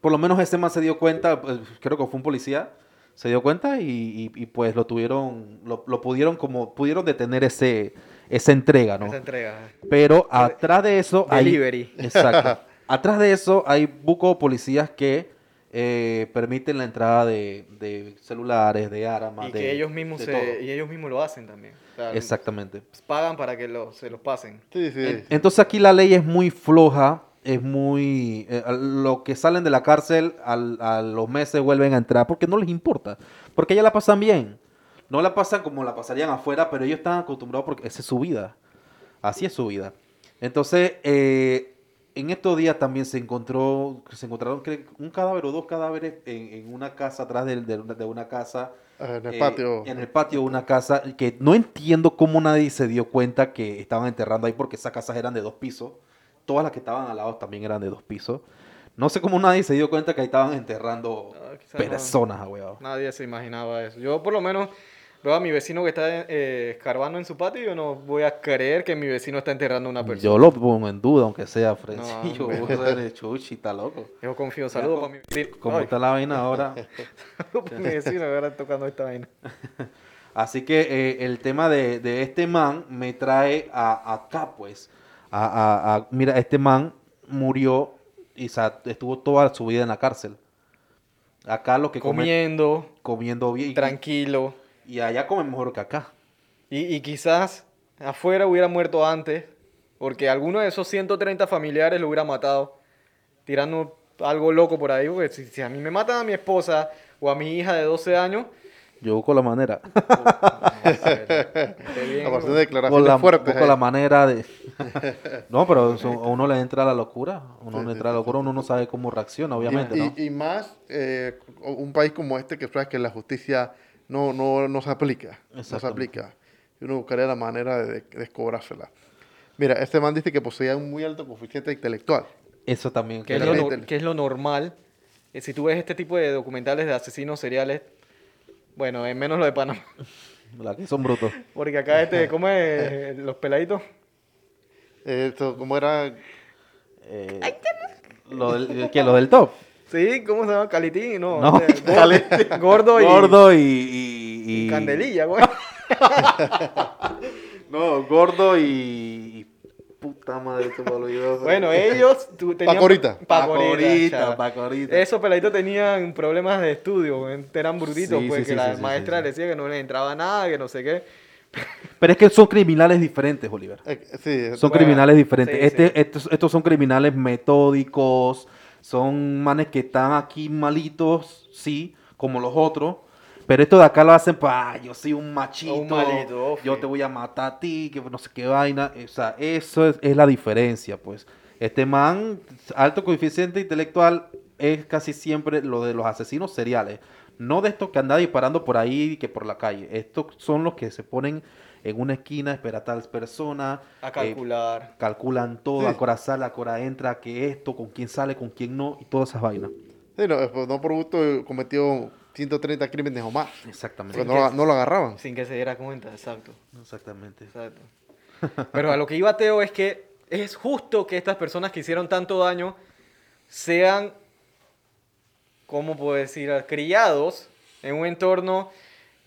por lo menos ese man se dio cuenta, pues, creo que fue un policía, se dio cuenta y, y- y, pues lo tuvieron, lo, lo pudieron como, pudieron detener ese, esa entrega, ¿no? Esa entrega. Pero atrás de eso hay... Delivery. Exacto. atrás de eso hay buco policías que eh, permiten la entrada de, de celulares, de armas, Y de- que ellos mismos de se, todo. y ellos mismos lo hacen también. O sea, Exactamente. Pagan para que lo- se los pasen. Sí, sí. En- Entonces aquí la ley es muy floja, es muy... eh, lo que salen de la cárcel al- a los meses vuelven a entrar porque no les importa, porque ya la pasan bien. No la pasan como la pasarían afuera, pero ellos están acostumbrados porque esa es su vida. Así es su vida. Entonces, eh, en estos días también se encontró, se encontraron un cadáver o dos cadáveres en, en una casa atrás de, de una- de una casa. Ah, En el eh, patio. En el patio de una casa que no entiendo cómo nadie se dio cuenta que estaban enterrando ahí porque esas casas eran de dos pisos. Todas las que estaban al lado también eran de dos pisos. No sé cómo nadie se dio cuenta que ahí estaban enterrando Ah, no. personas, weón. Nadie se imaginaba eso. Yo por lo menos veo a mi vecino que está eh, escarbando en su patio yo no voy a creer que mi vecino está enterrando a una persona. Yo lo pongo en duda, aunque sea Frencillo. hombre. vos eres chuchi, está loco. Yo confío. Saludos para mi vecino. Como Ay, está la vaina ahora. saludos para mi vecino ahora tocando esta vaina. Así que eh, el tema de, de este man me trae a, acá, pues. A, a- a- mira, este man murió y estuvo toda su vida en la cárcel. Acá lo que come, Comiendo, comiendo bien. y- tranquilo. Y allá comen mejor que acá. Y, y quizás afuera hubiera muerto antes, porque alguno de esos 130 familiares lo hubiera matado, tirando algo loco por ahí. Porque si, si a mí me matan a mi esposa o a mi hija de 12 años, Yo busco la manera. esté bien, A partir ¿no? de declaraciones la, fuertes. busco la manera de... No, pero eso- a uno le entra la locura. A uno Sí, le sí, entra la sí, locura, uno no sabe cómo reacciona, Y- obviamente, y, ¿no? y más eh, un país como este que sabes que la justicia no, no, no se aplica. No se aplica. Y uno buscaría la manera de, de descobrársela. Mira, este man dice que poseía un muy alto coeficiente intelectual. Eso también. que es, lo, no- que es lo normal. Eh, Si tú ves este tipo de documentales de asesinos seriales, bueno, es menos lo de Panamá. La que son brutos. Porque acá, este, ¿cómo es? Los peladitos. Eh, Esto, ¿Cómo era? Eh, lo del, ¿qué? ¿Lo del top? Sí, ¿cómo se llama? Calitín, no. No, gordo, gordo y, Gordo y... y- y- Candelilla, güey. No, gordo y... Puta madre, olvidó. Bueno, ellos tu- tenían... Pacorita. Pacorita, pacorita. Esos peladitos tenían problemas de estudio, eran brutitos, Sí, pues sí, que sí, la maestra sí, sí. le decía que no les entraba nada, que no sé qué. Pero es que son criminales diferentes, Oliver. Eh, sí, Son Bueno, criminales diferentes. sí, este, sí. Estos, estos son criminales metódicos, son manes que están aquí malitos, sí, como los otros. Pero esto de acá lo hacen para, yo soy un machito, Un malito, yo te voy a matar a ti, que no sé qué vaina. O sea, eso es, es la diferencia, pues. Este man, alto coeficiente intelectual, es casi siempre lo de los asesinos seriales. No de estos que andan disparando por ahí que por la calle. Estos son los que se ponen en una esquina, espera a tal persona. A eh, calcular. calculan todo, Sí. a cora sale, a cora entra, que esto, con quién sale, con quién no, y todas esas vainas. Sí, no, no por gusto cometió 130 crímenes o más. Exactamente. No, lo- no lo agarraban. Sin que se diera cuenta, exacto. Exactamente. Exacto. Pero a lo que iba Teo es que es justo que estas personas que hicieron tanto daño sean, ¿cómo puedo decir?, criados en un entorno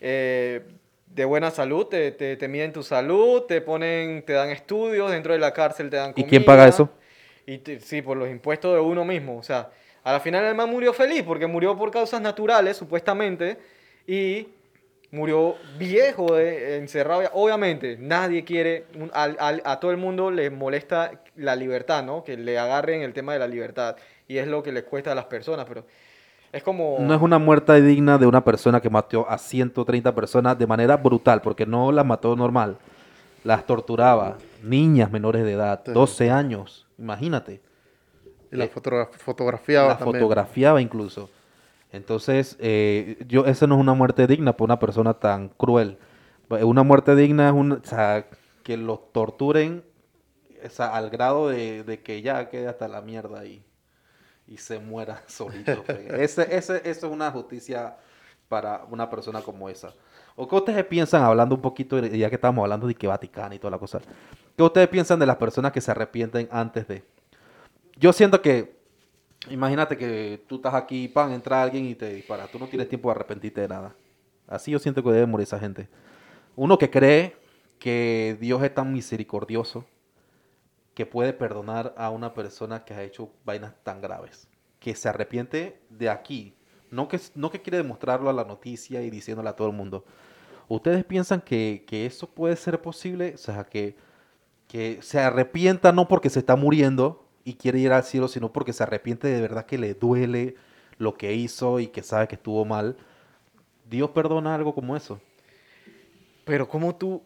eh, de buena salud. Te, te, te miden tu salud, te ponen, te dan estudios, dentro de la cárcel te dan ¿Y comida. quién paga eso? Y te- sí, por los impuestos de uno mismo. O sea, a la final el man murió feliz porque murió por causas naturales, supuestamente, y murió viejo, eh, encerrado. Obviamente, nadie quiere, al- al- a todo el mundo le molesta la libertad, ¿no? Que le agarren el tema de la libertad. Y es lo que les cuesta a las personas, pero es como... No es una muerte digna de una persona que mató a 130 personas de manera brutal, porque no las mató normal. Las torturaba. Niñas menores de edad, Sí. 12 años, imagínate. Y la Eh, fotogra- fotografiaba La también. fotografiaba incluso. Entonces, eh, yo, esa no es una muerte digna por una persona tan cruel. Una muerte digna es un, o sea, que los torturen o sea, al grado de, de que ya quede hasta la mierda ahí y se muera solito. ese, ese, eso es una justicia para una persona como esa. ¿O qué ustedes piensan, hablando un poquito, ya que estamos hablando de que Vaticano y toda la cosa, qué ustedes piensan de las personas que se arrepienten antes de? Yo siento que Imagínate que tú estás aquí, pan, entra alguien y te dispara. Tú no tienes tiempo de arrepentirte de nada. Así yo siento que debe morir esa gente. Uno que cree que Dios es tan misericordioso que puede perdonar a una persona que ha hecho vainas tan graves. Que se arrepiente de aquí. No que, no que quiere demostrarlo a la noticia y diciéndole a todo el mundo. ¿Ustedes piensan que, que eso puede ser posible? O sea, que, que se arrepienta no porque se está muriendo y quiere ir al cielo, sino porque se arrepiente de verdad que le duele lo que hizo y que sabe que estuvo mal. Dios perdona algo como eso. Pero como tú,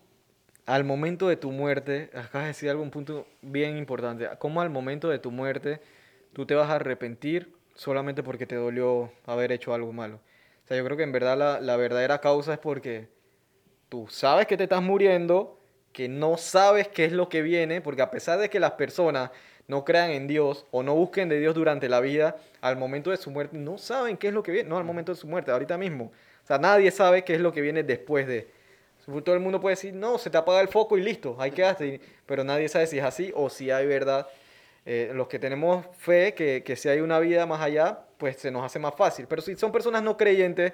al momento de tu muerte, acabas de decir algo, un punto bien importante, como al momento de tu muerte tú te vas a arrepentir solamente porque te dolió haber hecho algo malo. O sea, yo creo que en verdad la, la verdadera causa es porque tú sabes que te estás muriendo, que no sabes qué es lo que viene, porque a pesar de que las personas no crean en Dios o no busquen de Dios durante la vida, al momento de su muerte no saben qué es lo que viene, no al momento de su muerte, ahorita mismo. O sea, nadie sabe qué es lo que viene después de. Todo el mundo puede decir, no, se te apaga el foco y listo, ahí quedaste. Pero nadie sabe si es así o si hay verdad. Eh, los que tenemos fe que, que si hay una vida más allá, pues se nos hace más fácil. Pero si son personas no creyentes,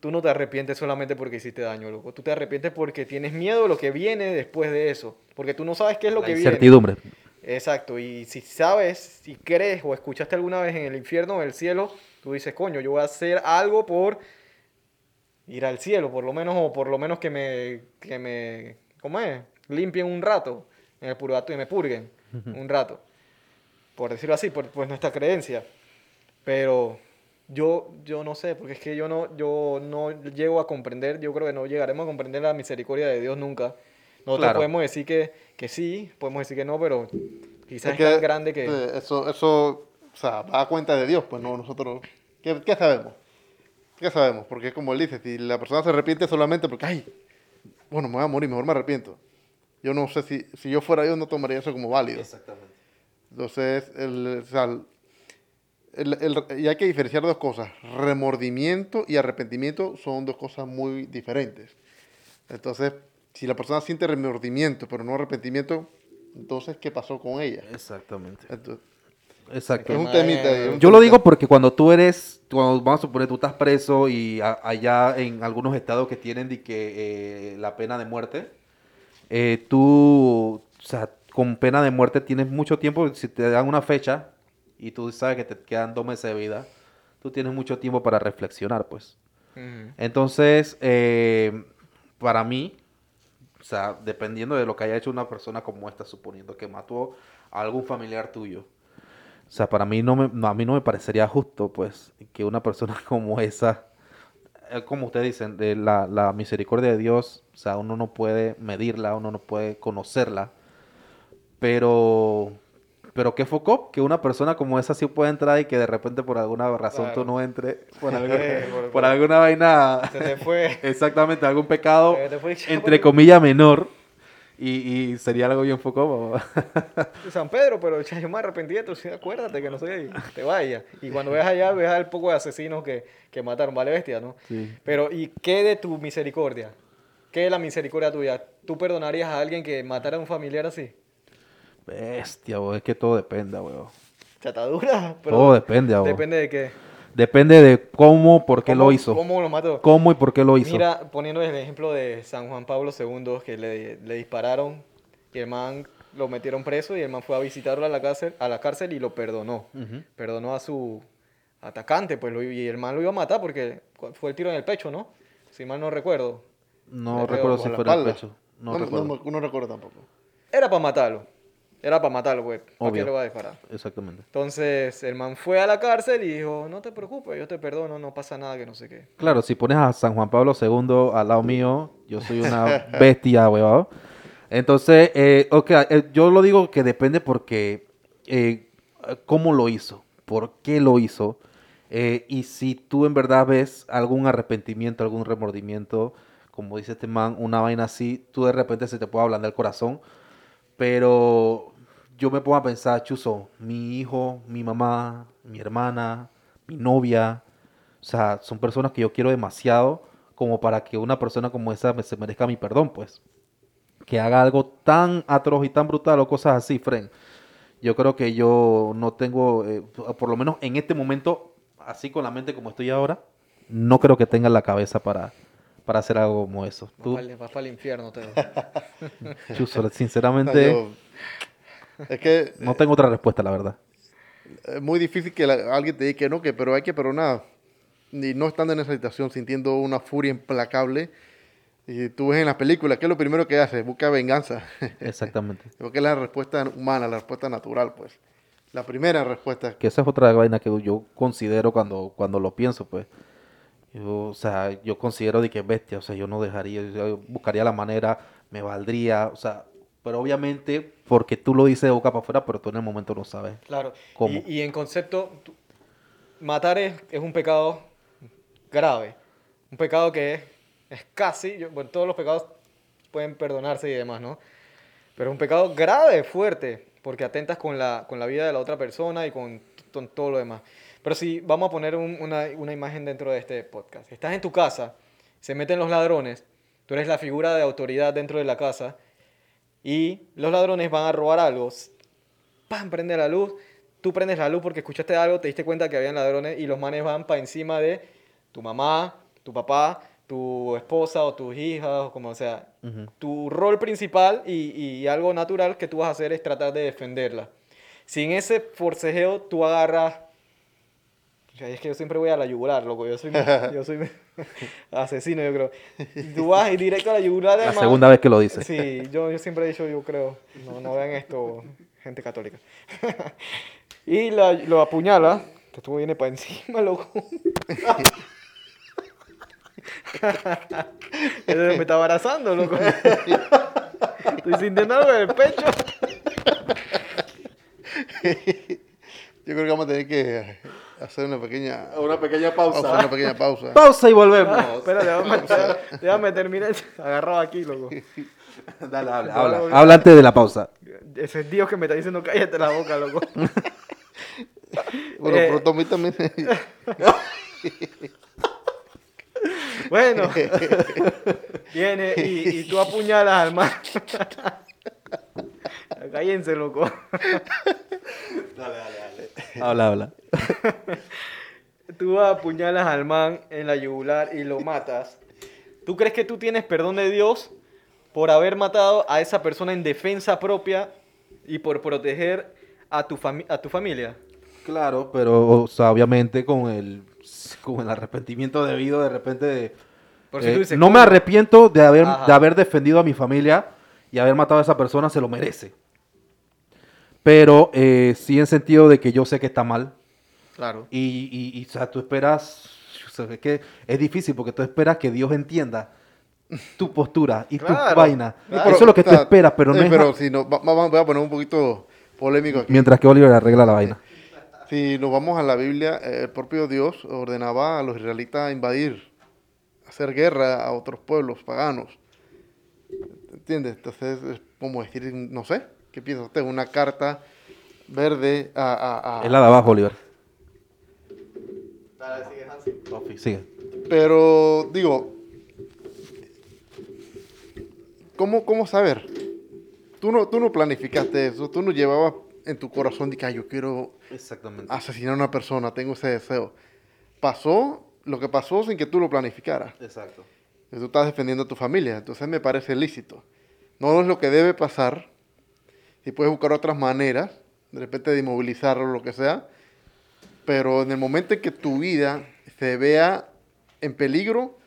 tú no te arrepientes solamente porque hiciste daño, loco. Tú te arrepientes porque tienes miedo de lo que viene después de eso. Porque tú no sabes qué es lo La que viene. incertidumbre. Exacto, y si sabes, si crees o escuchaste alguna vez en el infierno o en el cielo, tú dices, coño, yo voy a hacer algo por ir al cielo, por lo menos, o por lo menos que me, que me, ¿cómo es? Limpien un rato en el purgatorio y me purguen un rato, por decirlo así, por pues nuestra creencia. Pero yo, yo no sé, porque es que yo no, yo no llego a comprender, yo creo que no llegaremos a comprender la misericordia de Dios nunca. Nosotros Claro. podemos decir que, que sí, podemos decir que no, pero quizás Es es, tan grande que... eh, Eso, eso, o sea, va a cuenta de Dios, pues no nosotros. ¿Qué, qué sabemos? ¿Qué sabemos? Porque como él dice, si la persona se arrepiente solamente porque, ay, bueno, me voy a morir, mejor me arrepiento. Yo no sé si, si yo fuera yo, no tomaría eso como válido. Exactamente. Entonces, el, o sea, el- el- y hay que diferenciar dos cosas. Remordimiento y arrepentimiento son dos cosas muy diferentes. Entonces, si la persona siente remordimiento, pero no arrepentimiento, entonces, ¿qué pasó con ella? Exactamente. Entonces, Exacto. es un Madre, temita. ahí, un Yo lo digo porque cuando tú eres, cuando vamos a suponer tú estás preso y a- allá en algunos estados que tienen de que eh, la pena de muerte, eh, tú, o sea, con pena de muerte tienes mucho tiempo, si te dan una fecha y tú sabes que te quedan dos meses de vida, tú tienes mucho tiempo para reflexionar, pues. Entonces, eh, para mí, O sea, dependiendo de lo que haya hecho una persona como esta, suponiendo que mató a algún familiar tuyo. O sea, para mí no me, no, a mí no me parecería justo, pues, que una persona como esa, eh, como ustedes dicen, de la, la misericordia de Dios, o sea, uno no puede medirla, uno no puede conocerla, pero, pero qué foco que una persona como esa sí puede entrar y que de repente por alguna razón tú no entres, por, Eh, por- por alguna vaina, Se te fue. exactamente, algún pecado, entre comillas, menor, y, y sería algo bien foco. San Pedro, pero cha, yo me arrepentí de esto, sí, acuérdate que no soy ahí, te vayas. Y cuando veas allá, veas al poco de asesinos que, que mataron, vale bestia, ¿no? Sí. Pero, ¿y qué de tu misericordia? ¿Qué de la misericordia tuya? ¿Tú perdonarías a alguien que matara a un familiar así? Bestia, weón, es que todo depende, weón. Chatadura. pero Todo depende, weón. Depende de qué. Depende de cómo, por qué ¿Cómo- lo hizo. ¿Cómo lo mató? ¿Cómo y por qué lo hizo? Mira, poniendo el ejemplo de San Juan Pablo II, que le, le dispararon y el man lo metieron preso y el man fue a visitarlo a la cárcel, a la cárcel y lo perdonó. Perdonó a su atacante, pues, lo- y el man lo iba a matar porque fue el tiro en el pecho, ¿no? Si mal no recuerdo. No recuerdo si fue en el pecho. No, No, no, recuerdo. no, no recuerdo tampoco. Era para matarlo. Era para matarlo, pues. ¿Para Obvio. qué le va a disparar? Exactamente. Entonces, el man fue a la cárcel y dijo, no te preocupes, yo te perdono, no pasa nada, que no sé qué. Claro, si pones a San Juan Pablo II al lado mío, yo soy una bestia, huevado. Entonces, eh, ok, eh, yo lo digo que depende porque eh, cómo lo hizo, por qué lo hizo, y si tú en verdad ves algún arrepentimiento, algún remordimiento, como dice este man, una vaina así, tú de repente se te puede ablandar el corazón, pero yo me pongo a pensar, Chuzo, mi hijo, mi mamá, mi hermana, mi novia, o sea, son personas que yo quiero demasiado como para que una persona como esa me, se merezca mi perdón, pues. Que haga algo tan atroz y tan brutal o cosas así, Fren. Yo creo que yo no tengo, eh, por lo menos en este momento, así con la mente como estoy ahora, no creo que tenga la cabeza para, para hacer algo como eso. Tú, Vas para el infierno, te Chuzo, sinceramente, es que no tengo otra respuesta, la verdad. es muy difícil que la- alguien te diga que no, que pero hay que perdonar. Y no estando en esa situación, sintiendo una furia implacable. Y tú ves en las películas, ¿qué es lo primero que hace? Busca venganza. Exactamente. Porque es la respuesta humana, la respuesta natural, pues. La primera respuesta. Que esa es otra vaina que yo considero cuando, cuando lo pienso, pues. Yo, o sea, yo considero de que es bestia, o sea, yo no dejaría, yo buscaría la manera, me valdría, o sea, pero obviamente porque tú lo dices de boca para afuera, pero tú en el momento no sabes. Claro. ¿Cómo? Y, y en concepto, matar es, es un pecado grave. Un pecado que es, es casi, yo- bueno, todos los pecados pueden perdonarse y demás, ¿no? Pero es un pecado grave, fuerte, porque atentas con la, con la vida de la otra persona y con, con todo lo demás. Pero si vamos a poner un- una, una imagen dentro de este podcast. Estás en tu casa, se meten los ladrones, tú eres la figura de autoridad dentro de la casa y los ladrones van a robar algo. ¡Pam! Prende la luz. Tú prendes la luz porque escuchaste algo, te diste cuenta que habían ladrones y los manes van para encima de tu mamá, tu papá, tu esposa o tus hijas o como sea. Tu rol principal y, y algo natural que tú vas a hacer es tratar de defenderla. Si en ese forcejeo tú agarras... O sea, es que yo siempre voy a la yugular, loco. Yo soy, yo soy asesino, yo creo. Tú vas y directo a la yugular La segunda vez que lo dices. Sí, yo, yo siempre he dicho, yo creo, no, no vean esto, gente católica. y la- lo apuñala, que tú viene para encima, loco. Me está abrazando, loco. Estoy sintiendo algo en el pecho. Yo creo que vamos a tener que hacer una pequeña Una pequeña pausa. Una pequeña pausa. Pausa y volvemos. Espérate, déjame, déjame terminar agarrado aquí, loco. Dale, habla, habla. Habla antes de la pausa. Ese es Dios que me está diciendo cállate la boca, loco. Bueno, Eh. pero Tommy también. Bueno, viene y, y tú apuñalas al man. Cállense, loco. Habla, habla. Tú apuñalas al man en la yugular y lo matas. ¿Tú crees que tú tienes perdón de Dios por haber matado a esa persona en defensa propia y por proteger a tu, fami- a tu familia? Claro, pero o sea, obviamente con el, con el arrepentimiento debido de repente de, Por si tú Eh, dices, no me arrepiento de haber, Ajá. de haber defendido a mi familia y haber matado a esa persona, se lo merece. Pero eh, sí en sentido de que yo sé que está mal. Claro. Y, y, y, o sea, tú esperas, o sea, es que es difícil porque tú esperas que Dios entienda tu postura y tu vaina. claro. Eso es lo que tú esperas, pero no eh, es... Pero si no, va- va- voy a poner un poquito polémico aquí. Mientras que Oliver arregla la vaina. Si nos vamos a la Biblia, eh, el propio Dios ordenaba a los israelitas invadir, hacer guerra a otros pueblos paganos. ¿Entiendes? Entonces, es como decir, no sé, ¿qué piensa usted? Una carta verde a... a- a- Es la de abajo, Oliver. Dale, sigue, Hansi. Sigue. Pero, digo, ¿cómo, cómo saber? Tú no, tú no planificaste eso, tú no llevabas en tu corazón de que "Ay, yo quiero Exactamente. asesinar a una persona, tengo ese deseo. Pasó lo que pasó sin que tú lo planificaras. Exacto. Y Tú estás defendiendo a tu familia, entonces me parece lícito. No es lo que debe pasar. Si puedes buscar otras maneras, de repente de inmovilizarlo o lo que sea, pero en el momento en que tu vida se vea en peligro,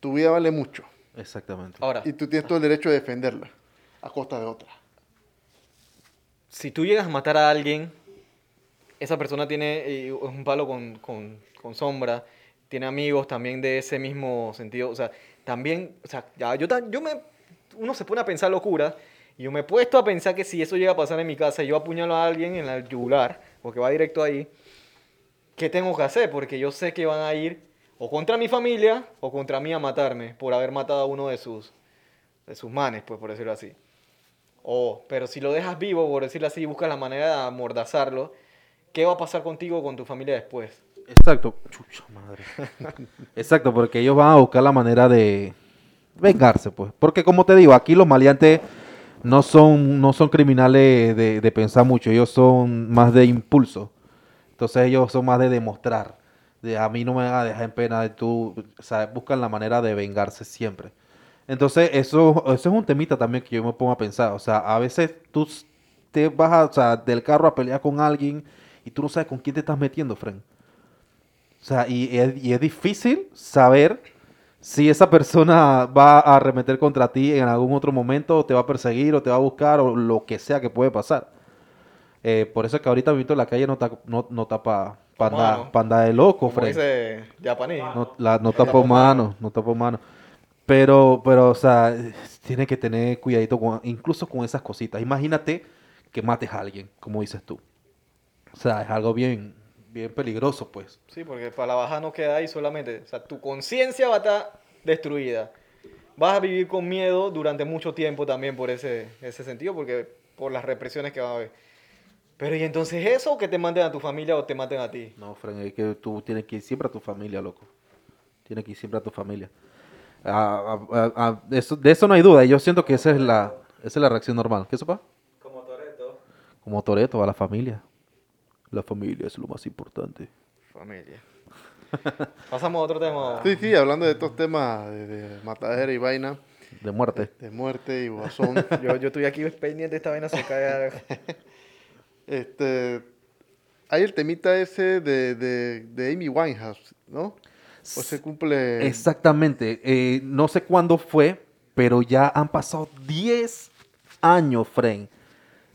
tu vida vale mucho. Exactamente. Ahora, Y tú tienes todo el derecho de defenderla a costa de otra. si tú llegas a matar a alguien, esa persona tiene eh, un palo con, con- con sombra, tiene amigos también de ese mismo sentido, o sea, también, o sea, ya, yo, yo me, uno se pone a pensar locura, y yo me he puesto a pensar que si eso llega a pasar en mi casa y yo apuñalo a alguien en la yugular, porque va directo ahí, ¿qué tengo que hacer? Porque yo sé que van a ir o contra mi familia o contra mí a matarme por haber matado a uno de sus, de sus manes, pues por decirlo así. O, pero si lo dejas vivo, por decirlo así, buscas la manera de amordazarlo, ¿qué va a pasar contigo o con tu familia después? Exacto. Chucha madre. Exacto, porque ellos van a buscar la manera de vengarse, pues. Porque como te digo, aquí los maleantes no son, no son criminales de, pensar mucho, ellos son más de impulso. Entonces ellos son más de demostrar. De a mí no me van a dejar en pena, de tú, o sea, buscan la manera de vengarse siempre. Entonces eso, eso es un temita también que yo me pongo a pensar. O sea, a veces tú te vas del carro a pelear con alguien y tú no sabes con quién te estás metiendo, friend. O sea, y es, y es difícil saber si esa persona va a arremeter contra ti en algún otro momento, o te va a perseguir, o te va a buscar, o lo que sea que puede pasar. Eh, por eso es que ahorita visto en la calle no está no, no tapa panda, panda de loco, dice Japanese. No, la, no Tapa tapó mano. mano, no tapó mano. Pero, pero, o sea, tiene que tener cuidadito con, incluso con esas cositas. Imagínate que mates a alguien, como dices tú. O sea, es algo bien, bien peligroso, pues. Sí, porque para la baja no queda ahí solamente. O sea, tu conciencia va a estar destruida. Vas a vivir con miedo durante mucho tiempo también por ese, ese sentido, porque por las represiones que va a haber. Pero ¿y entonces eso o que te maten a tu familia o te maten a ti? No, Frank, es que tú tienes que ir siempre a tu familia, loco. Tienes que ir siempre a tu familia. De, eso, de eso no hay duda. y Yo siento que esa es la, esa es la reacción normal. ¿Qué sopa? Como Toreto. Como Toreto, a la familia. La familia es lo más importante. Familia. Pasamos a otro tema. Sí, sí, hablando de estos temas de, de matadera y vaina, De muerte. de muerte y guasón. Yo, yo estoy aquí pendiente de esta vaina se cae. Este, hay el temita ese de, de, de Amy Winehouse, ¿no? Pues se cumple... Exactamente. eh, no sé cuándo fue, pero ya han pasado 10 años, Fren,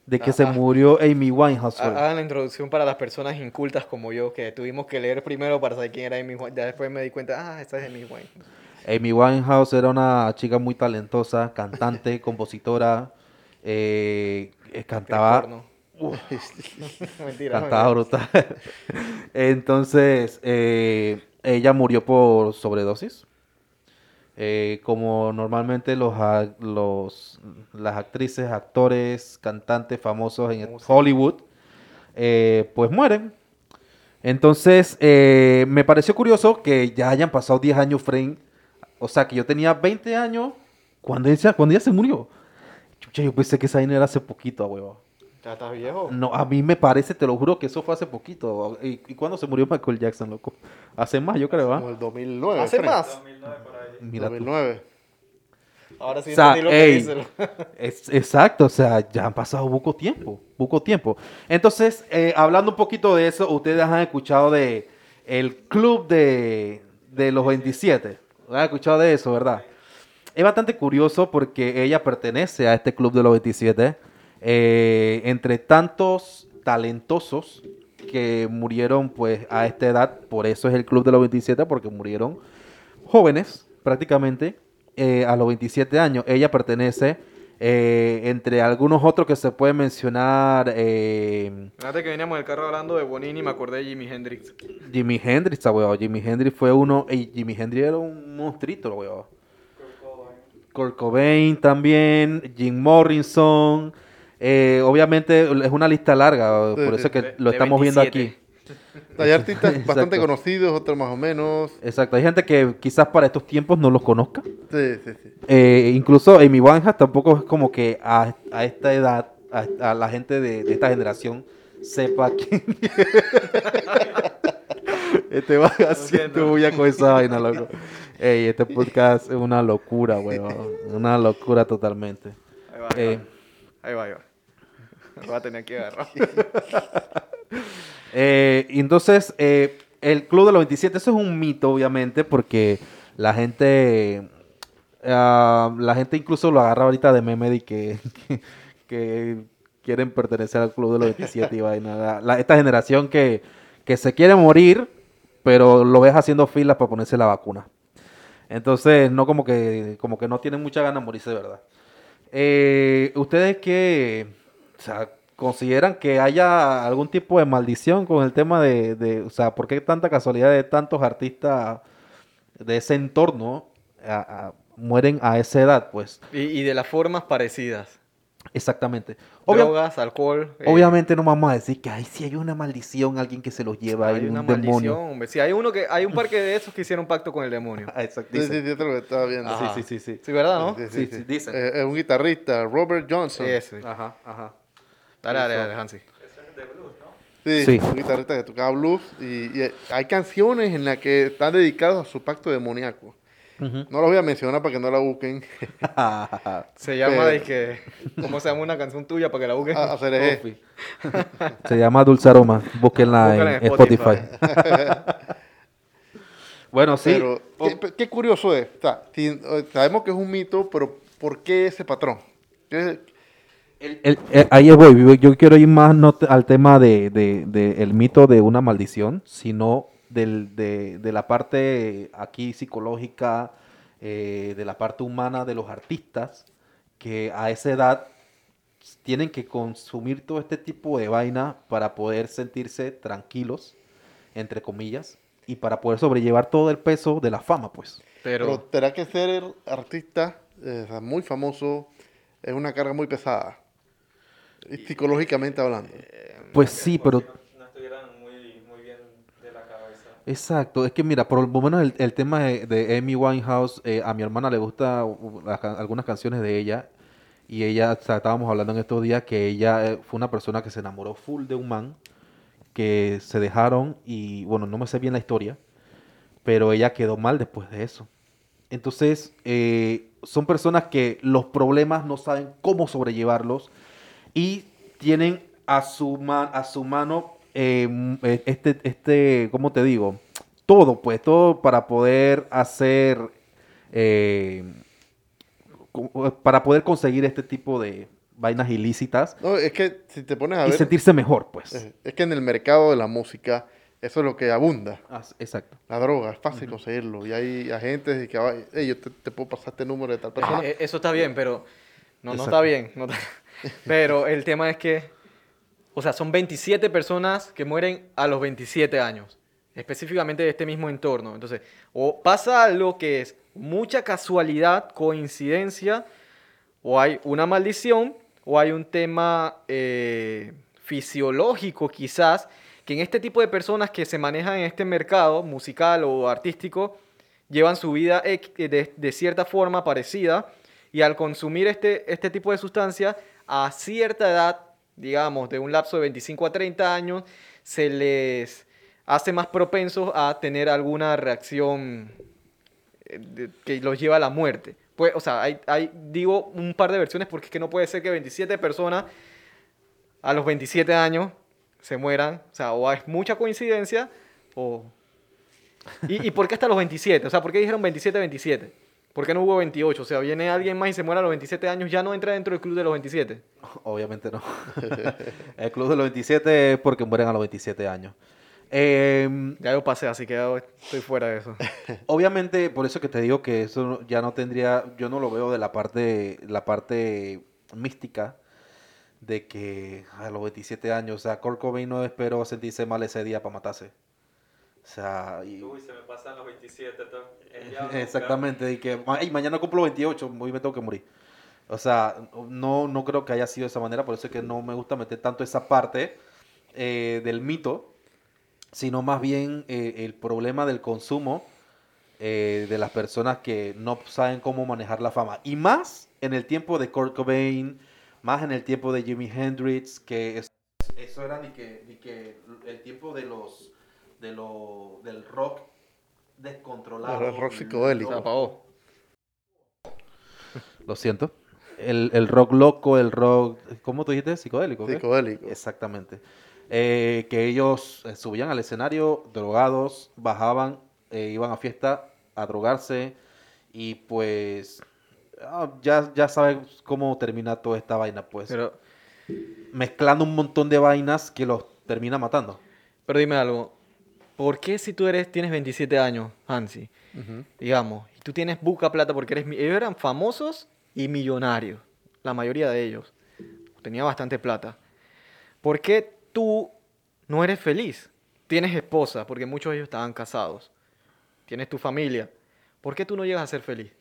de que se Ajá. murió Amy Winehouse. Ha- Hagan la introducción para las personas incultas como yo, que tuvimos que leer primero para saber quién era Amy Winehouse. Ya después me di cuenta, ah, esta es Amy Winehouse. Amy Winehouse era una chica muy talentosa, cantante, compositora, eh, cantaba. Mentira. cantaba brutal. Entonces, eh, ella murió por sobredosis. Eh, como normalmente los, las actrices, actores, cantantes famosos en. Hollywood, eh, pues mueren. Entonces, eh, me pareció curioso que ya hayan pasado 10 años, Frame. O sea, que yo tenía 20 años cuando ella, cuando ella se murió. Chucha, yo pensé que esa vaina era hace poquito, huevo. ¿Ya estás viejo? No, a mí me parece, te lo juro, que eso fue hace poquito. ¿Y, y cuándo se murió Michael Jackson, loco? Hace más, yo creo, Como ¿ah? el 2009. ¿Hace creo. más? Mira tú. 2009. Ahora sí O sea, lo que ey, dice. es- exacto, o sea, ya han pasado poco tiempo, poco tiempo. Entonces, eh, hablando un poquito de eso, ustedes han escuchado de el club de, de los 27. ¿Has escuchado de eso, verdad? Es bastante curioso porque ella pertenece a este club de los 27. eh, entre tantos talentosos que murieron pues a esta edad, por eso es el club de los 27, porque murieron jóvenes prácticamente eh, a los 27 años. Ella pertenece eh, entre algunos otros que se puede mencionar eh, Fíjate que veníamos del carro hablando de Bonini y me acordé de Jimi Hendrix. Jimi Hendrix, weón. Jimi Hendrix fue uno. Y Jimi Hendrix era un monstruito, weón. Kurt Cobain también. Jim Morrison. eh, obviamente es una lista larga, por eso es que lo estamos viendo 27. aquí. Hay artistas bastante conocidos, otros más o menos. Exacto, hay gente que quizás para estos tiempos no los conozca. Sí, sí, sí. Eh, incluso Amy Winehouse tampoco es como que a, a esta edad, a, a la gente de, de esta generación sepa quién. este va haciendo bulla con esa vaina, loco. Ey, este podcast es una locura, weón. Una locura totalmente. Ahí va, ahí Eh, va. Ahí va, ahí va. Lo va a tener que agarrar. Eh, entonces, eh, el Club de los 27, eso es un mito, obviamente, porque la gente, ah, la gente incluso lo agarra ahorita de meme de que, quieren pertenecer al Club de los 27 y vaina. La- esta generación que, que se quiere morir, pero lo ves haciendo filas para ponerse la vacuna. Entonces, no como que, como que no tienen mucha ganas de morirse de verdad. Eh, ¿Ustedes qué o sea, consideran que haya algún tipo de maldición con el tema de, de- o sea, por qué tanta casualidad de tantos artistas de ese entorno a- a- mueren a esa edad? Pues, Y, y de las formas parecidas. exactamente. Obvia- Drogas, alcohol. eh, obviamente no vamos a decir que, ay, si hay una maldición, alguien que se los lleva, hay, hay una un maldición, demonio. hombre. Sí, hay uno que hay un parque de esos que hicieron pacto con el demonio. Ah, exacto, Sí, sí, sí, esto es lo que estaba viendo. Ajá. sí, sí, sí. Sí, ¿verdad, no? Sí, Sí, sí, dicen. Eh, es un guitarrista, Robert Johnson. Ese. Ajá, ajá. Dale, dale, dale, Hansi. Sí, Sí. un guitarrista que tocaba blues. Y, y hay canciones en las que están dedicados a su pacto demoníaco. No las voy a mencionar para que no la busquen. Se llama, Pero- dizque, ¿cómo se llama una canción tuya para que la busques? A, a CRG. Coffee. Se llama Dulce Aroma. Búsquenla en, en Spotify. bueno, sí. Pero, ¿qué, qué curioso es. O sea, si- eh, sabemos que es un mito, pero ¿por qué ese patrón? ¿Qué- El- el- eh, ahí voy. Yo, yo quiero ir más no al tema de, de- de el mito de una maldición, sino del- de, de la parte aquí psicológica, eh, de la parte humana de los artistas, que a esa edad tienen que consumir todo este tipo de vaina para poder sentirse tranquilos, entre comillas, y para poder sobrellevar todo el peso de la fama, pues. Pero, Pero, tendrá que ser artista eh, muy famoso. Es una carga muy pesada. Y psicológicamente hablando. Pues sí, pero no estuvieran muy, muy bien de la cabeza. Exacto, es que mira, por lo menos el, el tema de, de Amy Winehouse, eh, a mi hermana le gusta uh, las algunas canciones de ella y ella, o sea, estábamos hablando en estos días que ella eh, fue una persona que se enamoró full de un man, que se dejaron y bueno, no me sé bien la historia, pero ella quedó mal después de eso. Entonces, eh, son personas que los problemas no saben cómo sobrellevarlos y tienen a su, ma- a su mano eh, m- eh, este, este, ¿cómo te digo? Todo, pues, todo para poder hacer, eh, co- para poder conseguir este tipo de vainas ilícitas No, es que si te pones a y ver, sentirse mejor, pues. es, es que en el mercado de la música, eso es lo que abunda. Ah, exacto. La droga, es fácil conseguirlo. Y hay agentes que, "Ay, hey, yo te, te puedo pasar este número de tal persona. eh, eso está bien, pero... No, no está bien. no está- pero el tema es que, o sea, son 27 personas que mueren a los 27 años, específicamente de este mismo entorno. Entonces, o pasa algo que es mucha casualidad, coincidencia, o hay una maldición, o hay un tema eh, fisiológico quizás, que en este tipo de personas que se manejan en este mercado musical o artístico, llevan su vida ex- de, de cierta forma parecida y al consumir este, este tipo de sustancia a cierta edad, digamos, de un lapso de 25 a 30 años, se les hace más propensos a tener alguna reacción eh, que los lleva a la muerte. Pues, o sea, hay, digo, un par de versiones porque es que no puede ser que 27 personas a los 27 años se mueran. O sea, o es mucha coincidencia o... ¿Y, ¿Y por qué hasta los 27? O sea, ¿por qué dijeron 27-27? ¿Por qué no hubo 28? O sea, viene alguien más y se muere a los 27 años, ya no entra dentro del club de los 27. Obviamente no. el club de los 27 es porque mueren a los 27 años. Em, Ya yo pasé, así que estoy fuera de eso. obviamente, por eso que te digo que eso ya no tendría, yo no lo veo de la parte, la parte mística de que a los 27 años, o sea, Kurt Cobain no esperó sentirse mal ese día para matarse. O sea, y- Uy, se me pasan los 27. to- el diablo, exactamente, y que "Ay, mañana cumplo 28, hoy me tengo que morir. O sea, no, no creo que haya sido de esa manera, por eso es que no me gusta meter tanto esa parte eh, del mito, sino más bien eh, el problema del consumo eh, de las personas que no saben cómo manejar la fama. Y más en el tiempo de Kurt Cobain, más en el tiempo de Jimi Hendrix, que es- eso era ni que, ni que el tiempo de los, de lo, del rock descontrolado. El rock psicodélico. Se apagó. Lo siento. El, el rock loco, el rock, ¿cómo tú dijiste? Psicodélico. ¿qué? Psicodélico. Exactamente. Eh, que ellos eh, subían al escenario drogados, bajaban, eh, iban a fiesta a drogarse y pues ah, ya, ya sabes cómo termina toda esta vaina, pues Pero, mezclando un montón de vainas que los termina matando. pero dime algo. ¿Por qué si tú eres, tienes 27 años, Hansi, digamos, y tú tienes buca plata porque eres... Ellos eran famosos y millonarios, la mayoría de ellos. Tenía bastante plata. ¿Por qué tú no eres feliz? Tienes esposa, porque muchos de ellos estaban casados. Tienes tu familia. ¿Por qué tú no llegas a ser feliz?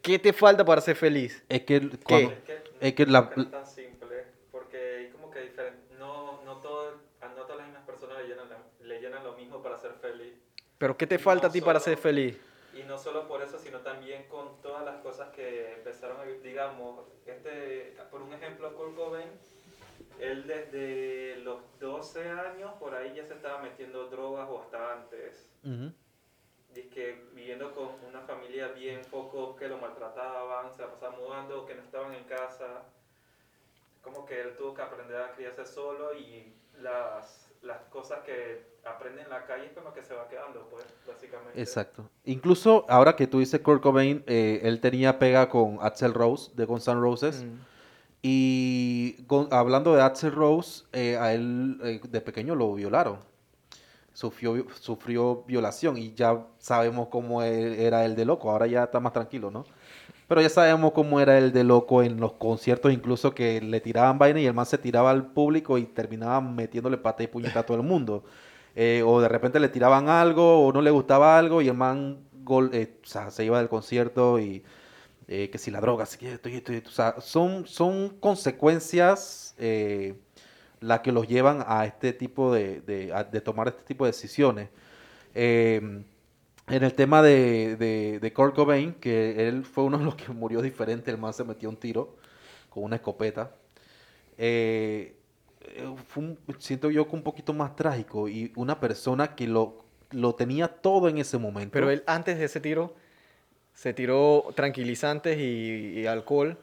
¿Qué te falta para ser feliz? Es que cuando- Es que, es que la- no es tan simple, porque hay como que diferente. No, no, todo, a no todas las mismas personas le llenan, la- le llenan lo mismo para ser feliz. ¿Pero qué te No falta a ti para solo- ser feliz? Y no solo por eso, sino también con todas las cosas que empezaron a vivir. Digamos, este, por un ejemplo, Kurt Cobain, él desde los 12 años, por ahí ya se estaba metiendo drogas o hasta antes. Ujú. que viviendo con una familia bien poco que lo maltrataban, se la pasaban mudando, que no estaban en casa. Como que él tuvo que aprender a criarse solo y las, las cosas que aprende en la calle es como que se va quedando, pues, básicamente. Exacto. Incluso ahora que tú dices Kurt Cobain, eh, él tenía pega con Axel Rose de Guns N' Roses. Mm. Y con- hablando de Axel Rose, eh, a él eh, de pequeño lo violaron. Sufrió, sufrió violación y ya sabemos cómo él- era el de loco. Ahora ya está más tranquilo, ¿no? Pero ya sabemos cómo era el de loco en los conciertos, incluso que le tiraban vaina y el man se tiraba al público y terminaba metiéndole pata y puñeta a todo el mundo. Eh, o de repente le tiraban algo o no le gustaba algo y el man gol- eh, o sea, se iba del concierto y eh, que si la droga, si esto y esto. O sea, son, son consecuencias eh, las que los llevan a este tipo de, de tomar este tipo de decisiones. Eh, en el tema de, de, de Kurt Cobain, que él fue uno de los que murió diferente, el man se metió un tiro con una escopeta. Eh, eh, siento yo que un poquito más trágico y una persona que lo, lo tenía todo en ese momento. Pero él antes de ese tiro se tiró tranquilizantes y, alcohol,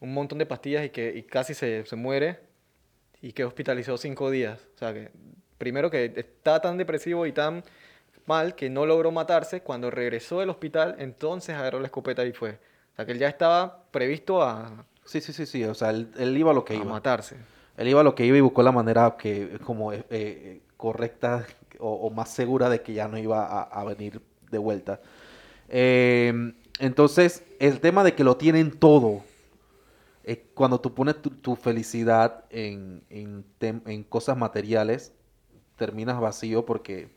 un montón de pastillas y que casi se, se muere y quedó hospitalizado cinco días. O sea que primero que estaba tan depresivo y tan mal que no logró matarse. Cuando regresó del hospital, entonces agarró la escopeta y fue. O sea que él ya estaba previsto a, Sí, sí, sí, sí. O sea, él, él iba a lo que a iba. matarse. Él iba a lo que iba y buscó la manera que como eh, eh, correcta o, o más segura de que ya no iba a, a venir de vuelta. Eh, entonces, el tema de que lo tienen todo, eh, cuando tú pones tu, tu felicidad en, en cosas materiales, terminas vacío porque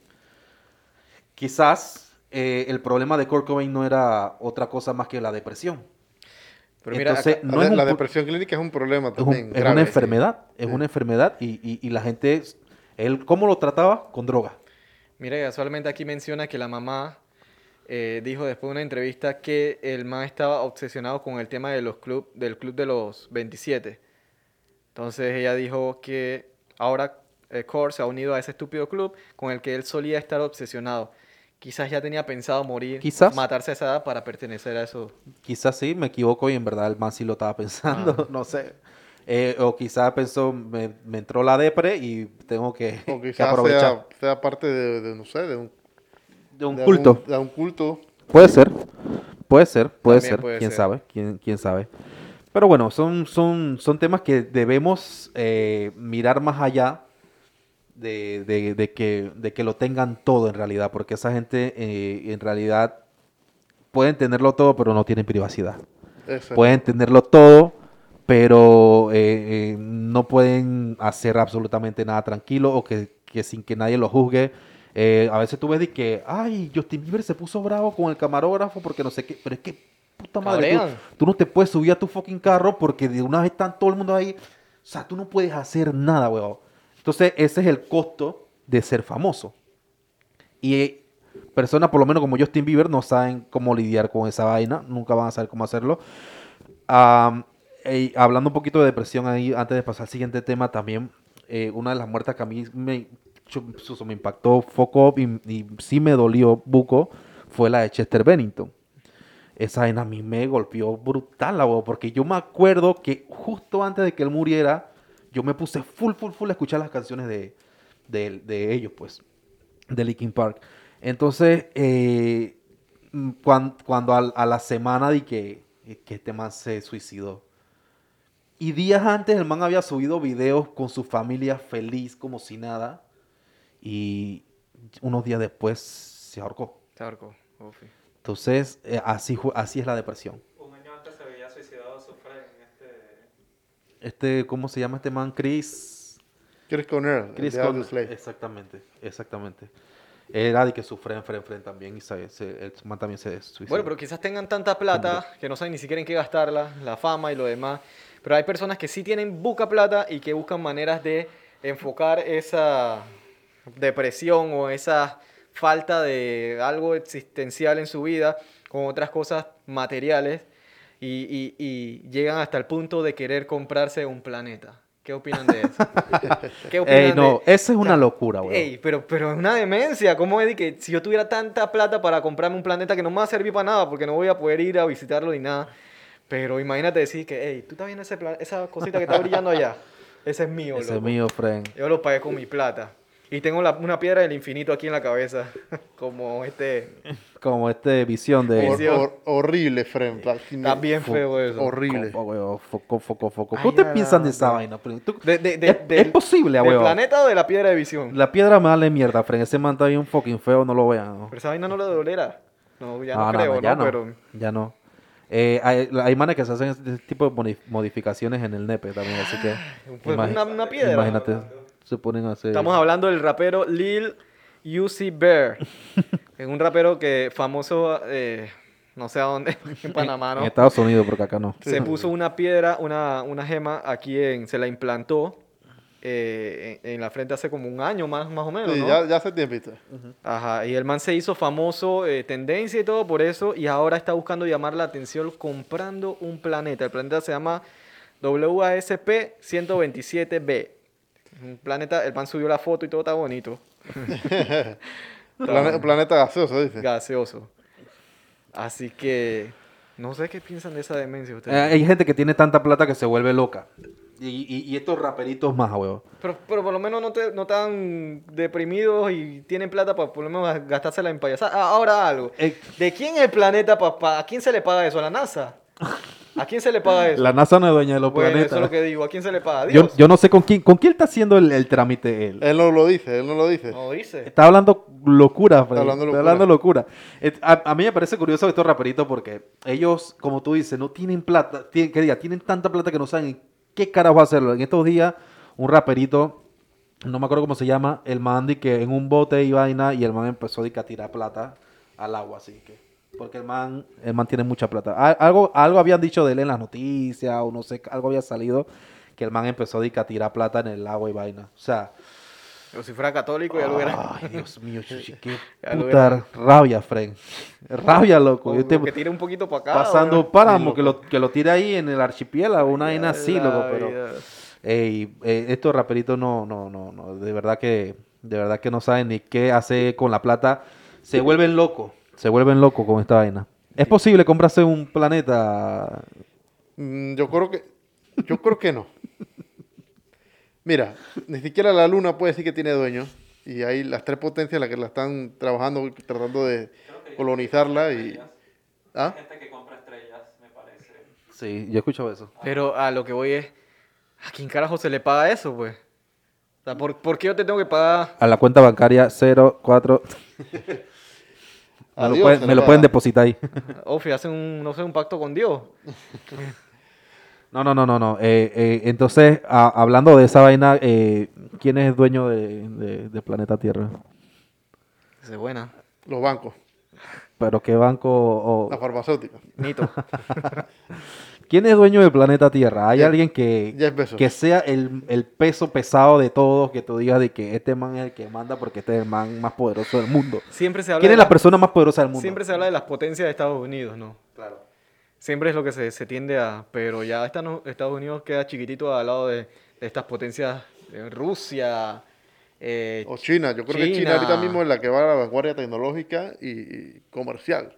quizás eh, el problema de Kurt Cobain no era otra cosa más que la depresión. Pero mira, Entonces, acá- no la es depresión clínica es un problema es, un- también. es una sí. enfermedad, es una enfermedad y, y- y la gente, él, ¿cómo lo trataba? Con droga. Mira, casualmente aquí menciona que la mamá eh, dijo después de una entrevista que el man estaba obsesionado con el tema de los club, del club de los 27. Entonces ella dijo que ahora eh, Core se ha unido a ese estúpido club con el que él solía estar obsesionado. Quizás ya tenía pensado morir, Quizás. matarse a esa edad para pertenecer a eso. Quizás sí, me equivoco y en verdad el man sí lo estaba pensando, Ah. no sé. Eh, o quizás pensó, me, me entró la depre y tengo que, O que quizás aprovechar. sea, sea parte de, de, no sé, de un, De un de culto. algún- de un culto. Puede ser, puede ser, puede También ser, puede quién ser. sabe, quién, quién sabe. Pero bueno, son, son, son temas que debemos eh, mirar más allá de, de- de que, de que lo tengan todo en realidad, porque esa gente eh, en realidad pueden tenerlo todo, pero no tienen privacidad. Exacto. Pueden tenerlo todo, pero eh, eh, no pueden hacer absolutamente nada tranquilo o que, que sin que nadie lo juzgue. Eh, a veces tú ves de que, ay, Justin Bieber se puso bravo con el camarógrafo porque no sé qué, pero es que, puta madre, tú, tú no te puedes subir a tu fucking carro porque de una vez están todo el mundo ahí. O sea, tú no puedes hacer nada, weón. Entonces, ese es el costo de ser famoso. Y eh, personas, por lo menos como Justin Bieber, no saben cómo lidiar con esa vaina, nunca van a saber cómo hacerlo. Y hablando un poquito de depresión ahí, antes de pasar al siguiente tema, también eh, una de las muertes que a mí me, impactó foco y, sí me dolió buco fue la de Chester Bennington. Esa vaina a mí me golpeó brutal, la porque yo me acuerdo que justo antes de que él muriera, yo me puse full, full, full a escuchar las canciones de, de, de ellos, pues, de Linkin Park. Entonces, eh, mm, cuan- cuando, al- a, la semana de que, que este man se suicidó, y días antes el man había subido videos con su familia feliz como si nada, y unos días después se ahorcó. Tarco, Ofi. Entonces, eh, así, así es la depresión. Un año antes se había suicidado su friend, este... Este, ¿cómo se llama este man? Chris. Chris Cornell, Chris Slave. Exactamente, exactamente. Era de que su friend, friend, friend también, y se, se- el man también se suicidó. Bueno, pero quizás tengan tanta plata que no saben ni siquiera en qué gastarla, la fama y lo demás. Pero hay personas que sí tienen buca plata y que buscan maneras de enfocar esa depresión o esa falta de algo existencial en su vida con otras cosas materiales y, y- y llegan hasta el punto de querer comprarse un planeta. ¿Qué opinan de eso? ¿Qué Ey, no, de- esa es una locura, weón. Ey, pero, pero es una demencia. ¿Cómo es de que si yo tuviera tanta plata para comprarme un planeta que no me va a servir para nada porque no voy a poder ir a visitarlo ni nada? Pero imagínate decir que, hey, tú estás viendo ese pla- esa cosita que está brillando allá. Ese es mío, Ese es mío, friend. Yo lo pagué con mi plata. Y tengo la- una piedra del infinito aquí en la cabeza. Como este. Como este visión de... Hor- Visión. hor- horrible. Like, Está bien feo eso. Horrible. Foco, foco, foco, ¿Qué ustedes piensan de esa vaina? De- de- de- es, del- es posible, ¿Del weón. planeta o de la piedra de visión? La piedra me vale mierda, friend. Ese man está bien fucking feo, no lo vean. ¿no? Pero esa vaina no le dolerá. No, ya Ah, no creo, ya ¿no? Pero. Ya no. Eh, hay, hay manes que se hacen este tipo de modi- modificaciones en el nepe también, así que... Pues imagi- una- una piedra. Imagínate, se ponen a hacer... Estamos hablando del rapero Lil Uzi Bear. es un rapero que famoso, eh, no sé a dónde, en Panamá, En ¿no? Estados Unidos, porque acá no. Se puso una piedra, una, una gema aquí en, se la implantó eh, en, en la frente hace como un año más, más o menos, Sí, ¿no? ya, ya hace tiempito. Ajá, y el man se hizo famoso, eh, tendencia y todo por eso, y ahora está buscando llamar la atención comprando un planeta. El planeta se llama WASP 127b. Un planeta, el man subió la foto y todo está bonito. Plane- planeta gaseoso, dice. gaseoso. Así que no sé qué piensan de esa demencia Eh, hay gente que tiene tanta plata que se vuelve loca. Y, y- y estos raperitos más, weón. Pero, pero por lo menos no, te, no están deprimidos y tienen plata para por lo menos gastársela en payasada. Ah, ahora algo. Eh, ¿De quién es el planeta, papá? ¿A quién se le paga eso? ¿A la NASA? ¿A quién se le paga eso? La NASA no es dueña de los bueno, planetas. eso es lo que digo. ¿A quién se le paga? ¿A yo, yo no sé con quién, con quién está haciendo el, el trámite él. Él no lo dice, él no lo dice. No dice. Está hablando locura, Freddy. hablando Está locura. hablando locura. A, a mí me parece curioso estos raperitos porque ellos, como tú dices, no tienen plata. Tienen, que diga, tienen tanta plata que no saben qué carajo hacerlo. En estos días, un raperito, no me acuerdo cómo se llama, el man di que en un bote y vaina y el man empezó que a tirar plata al agua, así que. Porque el man, el man tiene mucha plata. Algo, algo habían dicho de él en las noticias o no sé, algo había salido que el man empezó a tirar plata en el agua y vaina. O sea, Pero si fuera católico ya lo hubiera... Ay, Dios mío, chichi, qué puta rabia, Fren. Rabia, loco. Yo te- que tire un poquito para acá. pasando ¿verdad? páramo, que lo, que lo tire ahí en el archipiélago, una vaina así, loco, pero... Ey, eh, estos raperitos no, no, no, no, de verdad que, de verdad que no saben ni qué hacer con la plata. Se vuelven locos, se vuelven locos con esta vaina. ¿Es posible comprarse un planeta? Mm, yo creo que. Yo creo que no. Mira, ni siquiera la luna puede decir que tiene dueño. Y hay las tres potencias las que la están trabajando, tratando de colonizarla y... ¿Ah? Hay gente que compra estrellas, me parece. Sí, yo he escuchado eso. Pero a lo que voy es, ¿a quién carajo se le paga eso, pues? O sea, ¿por, por qué yo te tengo que pagar? A la cuenta bancaria 04. me lo, Adiós, pueden, me lo depositar ahí. Ofi, hacen un, no sé, un pacto con Dios. No, no, no, no, no. Eh, eh, entonces, a- hablando de esa vaina, eh, ¿quién es el dueño de, de- de Planeta Tierra? Esa es buena. Los bancos, ¿Pero qué banco o las farmacéuticas. Nito. quién es dueño del Planeta Tierra? ¿Hay Jeff- alguien que, Jeff Bezos. que sea el, el peso pesado de todos, que tú digas de que este man es el que manda porque este es el man más poderoso del mundo? Siempre se habla ¿Quién de es la persona más poderosa del mundo? Siempre se habla de las potencias de Estados Unidos, ¿no? Claro. Siempre es lo que se, se tiende a... Pero ya Estados Unidos queda chiquitito al lado de, de estas potencias de Rusia, eh, O China, yo creo que China China. ahorita mismo es la que va a la vanguardia tecnológica y, y comercial.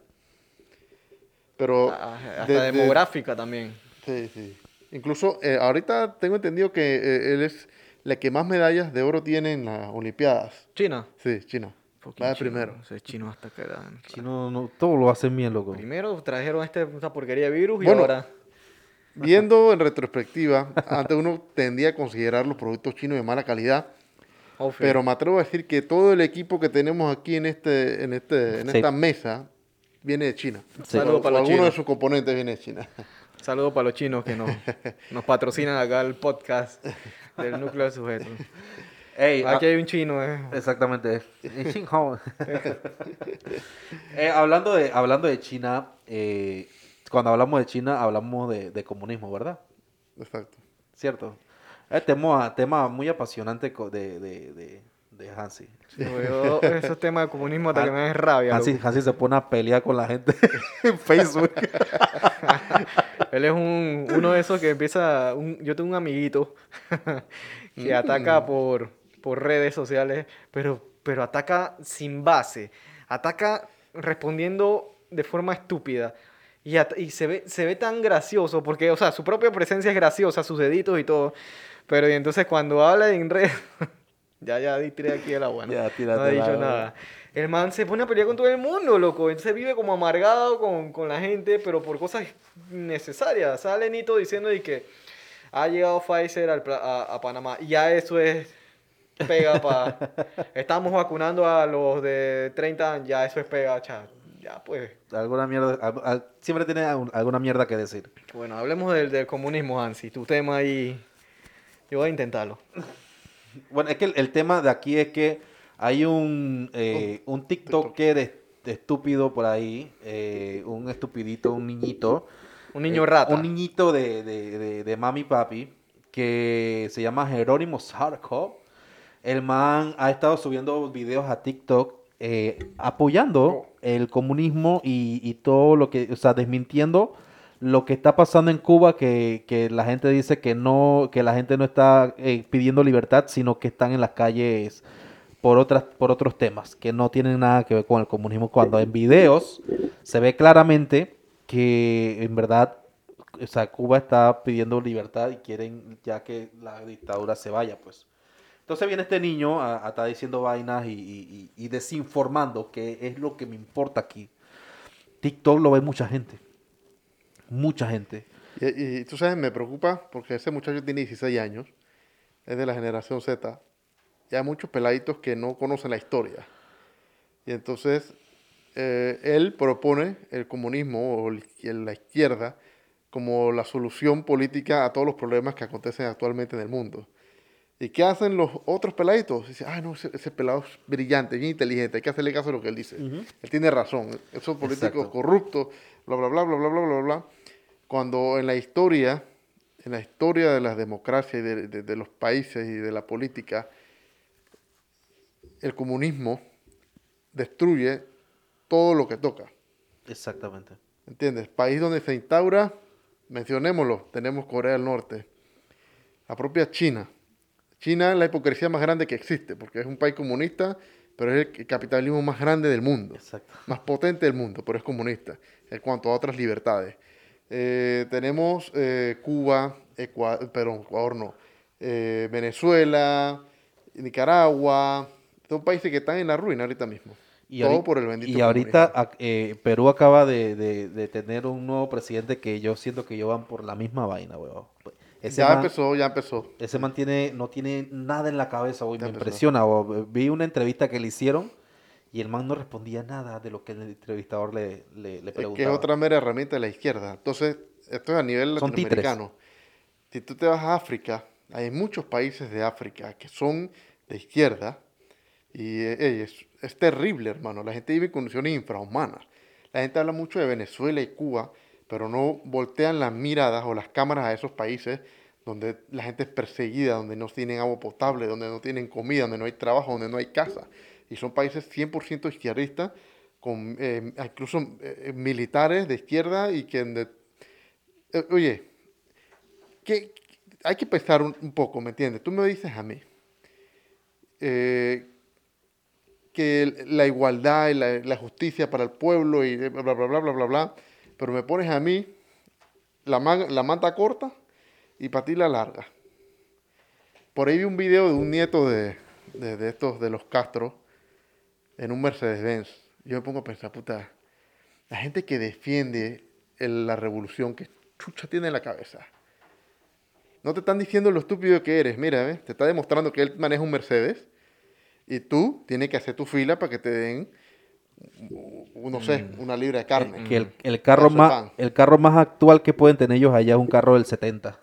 Pero a- hasta de- de- demográfica también. Sí, sí. Incluso eh, ahorita tengo entendido que eh, él es la que más medallas de oro tiene en las Olimpiadas. China. Sí, China. Va de primero. ese chino hasta que dan. Chino, no, todo lo hacen bien, loco. Primero trajeron este, esta porquería de virus y Bueno, ahora... Viendo en retrospectiva, antes uno tendía a considerar los productos chinos de mala calidad, pero me atrevo a decir que todo el equipo que tenemos aquí en este, en este, en Sí. esta mesa viene de China. Sí. Saludos para los alguno de chinos. sus componentes viene de China. Saludos para los chinos que nos, nos patrocinan acá el podcast del núcleo de sujetos. Ey, Aquí ah, hay un chino, eh. Exactamente. En Xinjiang. Eh, hablando, de, hablando de China, eh, cuando hablamos de China hablamos de, de comunismo, ¿verdad? Exacto. ¿Cierto? Es tema, tema muy apasionante de, de, de, de Hansi. Yo, esos temas de comunismo hasta que me den rabia. Hansi. Hansi se pone a pelear con la gente en Facebook. Él es un, uno de esos que empieza. un- yo tengo un amiguito que ataca por, por redes sociales, pero, pero ataca sin base. Ataca respondiendo de forma estúpida. Y, se, ve, se ve tan gracioso, porque, o sea, su propia presencia es graciosa, sus deditos y todo. Pero y entonces cuando habla en red. Ya, ya di tiré aquí el agua, ¿no? Ya, no tírate ha el dicho nada. El man se pone a pelear con todo el mundo, loco. Entonces vive como amargado con, con la gente, pero por cosas necesarias. Sale Nito diciendo de que ha llegado Pfizer al a, a Panamá. Y ya eso es pega para... Estamos vacunando a los de 30 años, ya eso es pega, cha. Ya pues. alguna mierda, al- al- siempre tiene alguna mierda que decir. Bueno, hablemos del, del comunismo, Hansi. Tu tema ahí... Yo voy a intentarlo. Bueno, es que el, el tema de aquí es que hay un, eh, un TikToker es- estúpido por ahí, eh, un estupidito, un niñito. Un niño eh, rata. Un niñito de, de, de, de mami papi que se llama Jerónimo Sarkov. El man ha estado subiendo videos a TikTok eh, apoyando el comunismo y, y todo lo que, o sea, desmintiendo lo que está pasando en Cuba, que, que la gente dice que no, que la gente no está eh, pidiendo libertad, sino que están en las calles por otras, por otros temas, que no tienen nada que ver con el comunismo, cuando en videos se ve claramente que en verdad o sea, Cuba está pidiendo libertad y quieren ya que la dictadura se vaya, pues. Entonces viene este niño a, a estar diciendo vainas y, desinformando, que es lo que me importa aquí. TikTok lo ve mucha gente. Mucha gente. Y, y tú sabes, me preocupa porque ese muchacho tiene 16 años, es de la generación Z, y hay muchos peladitos que no conocen la historia. Y entonces, eh, él propone el comunismo o la izquierda como la solución política a todos los problemas que acontecen actualmente en el mundo. ¿Y qué hacen los otros peladitos? Dicen, ah, no, ese, ese pelado es brillante, bien inteligente, hay que hacerle caso a lo que él dice. Él tiene razón. Esos políticos Exacto. corruptos, bla, bla, bla, bla, bla, bla, bla, bla. Cuando en la historia, en la historia de las democracias y de, de- de los países y de la política, el comunismo destruye todo lo que toca. Exactamente. ¿Entiendes? País donde se instaura, mencionémoslo, tenemos Corea del Norte, la propia China. China es la hipocresía más grande que existe, porque es un país comunista, pero es el capitalismo más grande del mundo, Exacto. más potente del mundo, pero es comunista en cuanto a otras libertades. Eh, tenemos eh, Cuba, Ecua- perdón, Ecuador no, eh, Venezuela, Nicaragua, Son países que están en la ruina ahorita mismo. Y Todo ahorita- por el bendito Y ahorita eh, Perú acaba de, de- de tener un nuevo presidente que yo siento que ellos van por la misma vaina, weón. Ese Ya man, empezó, ya empezó. ese man tiene- no tiene nada en la cabeza. Ya Me empezó. impresiona. Vi una entrevista que le hicieron y el man no respondía nada de lo que el entrevistador le, le, le Es preguntaba. que es otra mera herramienta de la izquierda. Entonces, esto es a nivel Son latinoamericano. Si tú te vas a África, hay muchos países de África que son de izquierda y eh, es, es terrible, hermano. La gente vive en condiciones infrahumanas. La gente habla mucho de Venezuela y Cuba, pero no voltean las miradas o las cámaras a esos países donde la gente es perseguida, donde no tienen agua potable, donde no tienen comida, donde no hay trabajo, donde no hay casa. Y son países 100% izquierdistas, con eh, incluso eh, militares de izquierda y que... de- eh, oye, que hay que pensar un, poco, ¿me entiendes? Tú me dices a mí que la igualdad y la, la justicia para el pueblo y bla, bla, bla, bla, bla, bla, pero me pones a mí la, la manta corta y para ti la larga. Por ahí vi un video de un nieto de, de, de estos, de los Castro, en un Mercedes-Benz. Yo me pongo a pensar, puta, la gente que defiende el- la revolución, que chucha tiene en la cabeza. No te están diciendo lo estúpido que eres, mira, ¿ves? te está demostrando que él maneja un Mercedes y tú tienes que hacer tu fila para que te den, no sé, una libra de carne. Que el, el carro más, el carro más actual que pueden tener ellos allá es un carro del 70.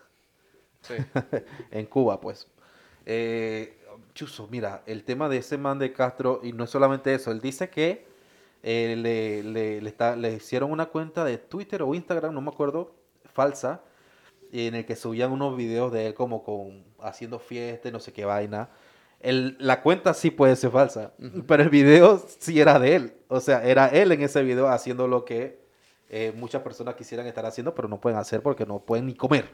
Sí. en Cuba, pues. Eh, Chuzo, mira, el tema de ese man de Castro, y no es solamente eso, él dice que eh, le, le- le está- le hicieron una cuenta de Twitter o Instagram, no me acuerdo, falsa, en el que subían unos videos de él como con haciendo fiesta y no sé qué vaina. El- la cuenta sí puede ser falsa, pero el video sí era de él. O sea, era él en ese video haciendo lo que eh, muchas personas quisieran estar haciendo, pero no pueden hacer porque no pueden ni comer.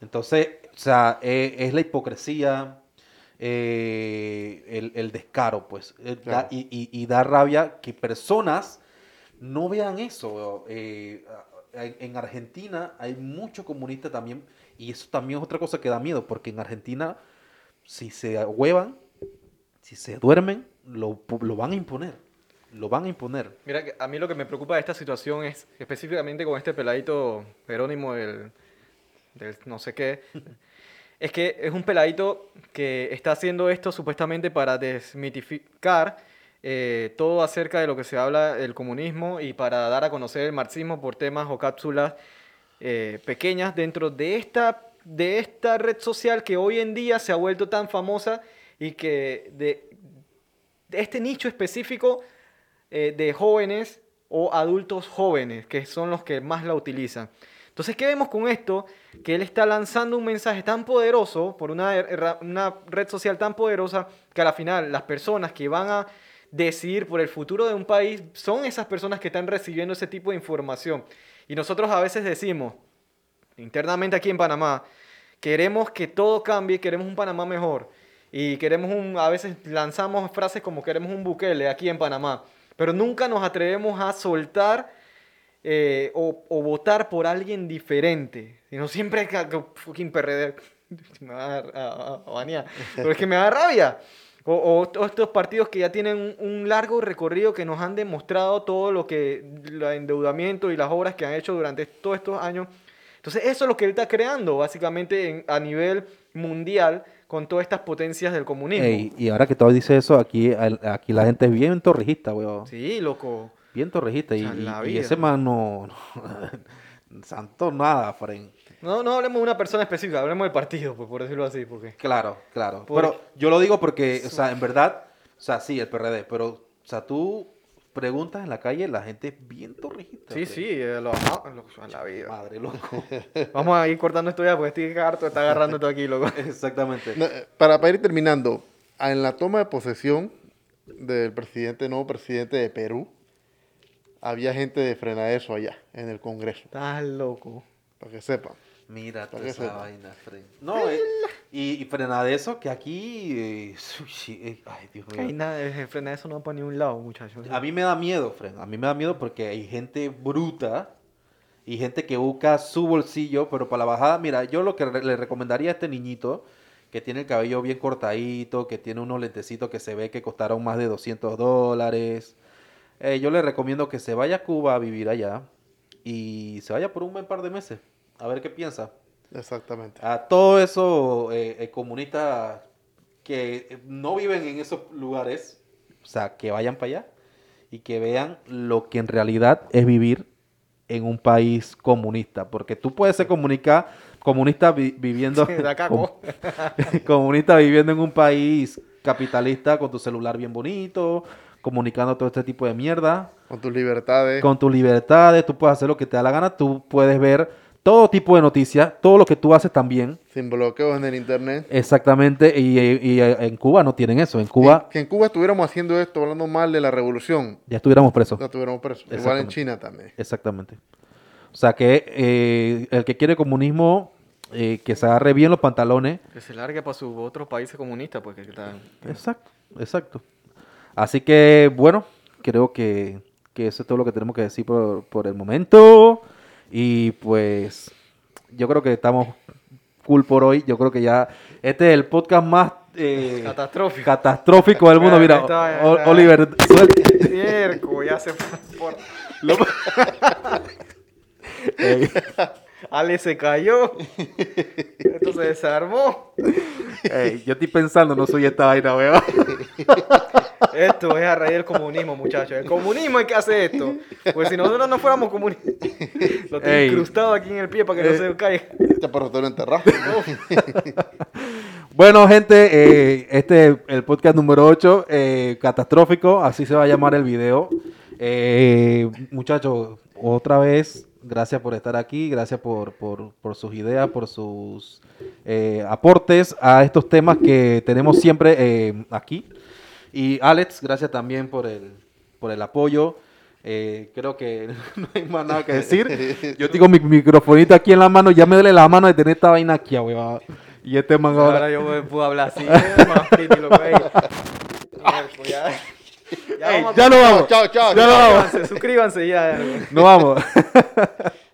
Entonces, o sea, eh, es la hipocresía, eh, el, el descaro, pues. eh, da- y, y- y da rabia que personas no vean eso. en, en Argentina hay muchos comunistas también, y eso también es otra cosa que da miedo, porque en Argentina, si se huevan, si se duermen, lo, lo van a imponer. Lo van a imponer. Mira, que a mí lo que me preocupa de esta situación es específicamente con este peladito Jerónimo del, del no sé qué. Es que es un peladito que está haciendo esto supuestamente para desmitificar eh, todo acerca de lo que se habla del comunismo y para dar a conocer el marxismo por temas o cápsulas eh, pequeñas dentro de esta, de esta red social que hoy en día se ha vuelto tan famosa y que de, este nicho específico eh, de jóvenes o adultos jóvenes, que son los que más la utilizan. Entonces, ¿qué vemos con esto? Que él está lanzando un mensaje tan poderoso por una, una red social tan poderosa que a la final las personas que van a decidir por el futuro de un país son esas personas que están recibiendo ese tipo de información. Y nosotros a veces decimos, internamente aquí en Panamá, queremos que todo cambie, queremos un Panamá mejor. Y queremos un, a veces lanzamos frases como queremos un Bukele aquí en Panamá. Pero nunca nos atrevemos a soltar eh, o, o votar por alguien diferente. Sino siempre fucking PRD. Me va a, a- a. Pero es que me da rabia. O, o todos estos partidos que ya tienen un, un largo recorrido que nos han demostrado todo lo que, el endeudamiento y las obras que han hecho durante todos estos años. Entonces eso es lo que él está creando básicamente en- a nivel mundial con todas estas potencias del comunismo. Ey, y ahora que todo dice eso, aquí, aquí la gente es bien torrijista, weón. Sí, loco. Bien torrijista. Y, O sea, y- ese man no... no- santo nada, Fren. No, no hablemos de una persona específica, hablemos del partido, pues, por decirlo así, porque... Claro, claro. Pero yo lo digo porque, o sea, en verdad, o sea, sí, el PRD, pero, o sea, tú preguntas en la calle, la gente es bien torrijista. Sí, Fren. sí, eh, lo la vida. Madre, loco. Vamos a ir cortando esto ya, porque estoy harto, está agarrando todo aquí, loco. Exactamente. No, eh, para, para ir terminando, en la toma de posesión del presidente, nuevo presidente de Perú, había gente de Frenadeso allá, en el Congreso, Estás loco. para que sepan. Mira toda esa vaina, Fren. No, eh, y, y frena de eso, que aquí... eh, eh, ay, Dios mío. Hay nada, el frena eso no va para ni un lado, muchachos. A mí me da miedo, Fren. A mí me da miedo porque hay gente bruta y gente que busca su bolsillo, pero para la bajada, mira, yo lo que re- le recomendaría a este niñito, que tiene el cabello bien cortadito, que tiene unos lentecitos que se ve que costaron más de 200 dólares. Eh, yo le recomiendo que se vaya a Cuba a vivir allá y se vaya por un buen par de meses, a ver qué piensa. Exactamente. A todos esos eh, eh, comunistas que eh, no viven en esos lugares, o sea, que vayan para allá y que vean lo que en realidad es vivir en un país comunista, porque tú puedes ser comunica, comunista vi- viviendo com- comunista viviendo en un país capitalista con tu celular bien bonito, comunicando todo este tipo de mierda, Con tus libertades. con tus libertades, tú puedes hacer lo que te da la gana, tú puedes ver todo tipo de noticias, todo lo que tú haces también, Sin bloqueos en el internet. exactamente, y, y, eh, en Cuba no tienen eso, en Cuba Que, que en Cuba estuviéramos haciendo esto, hablando mal de la revolución, ya estuviéramos presos. no estuviéramos presos. Igual en. China también. Exactamente. O sea que eh, el que quiere comunismo, eh, que se agarre bien los pantalones. Que se largue para sus otros países comunistas, pues que están... Exacto, exacto. Así que, bueno, creo que, que eso es todo lo que tenemos que decir por, por el momento. Y pues, yo creo que estamos cool por hoy. Yo creo que ya este es el podcast más eh, Catastrófico. catastrófico del mundo. Mira, está, O- ya. Oliver, suel- Cierco, ya se fue por... lo- Ey, Ale se cayó. Esto se desarmó. ey, yo estoy pensando, no soy esta vaina, weón. Esto es a raíz del comunismo, muchachos. El comunismo hay que hacer esto. Porque si nosotros no fuéramos comunistas, lo tengo Ey. incrustado aquí en el pie para que no Eh. se caiga. Este perro te lo enterraste. Bueno, gente, eh, este es el podcast número 8, catastrófico, así se va a llamar el video. Eh, muchachos, otra vez, gracias por estar aquí, gracias por, por- por sus ideas, por sus eh, aportes a estos temas que tenemos siempre eh, aquí. Y Alex, gracias también por el, por el apoyo. Eh, creo que no hay más nada que decir. Yo tengo mi microfonito aquí en la mano, ya me duele la mano de tener esta vaina aquí, weón. Y este man ahora... Ahora yo me puedo hablar así. eh, más pretty, loco, ey. Cierco, ya. Ey, vamos ya no vamos. Chao, chao, Ya no vamos. Suscríbanse, suscríbanse ya. No vamos.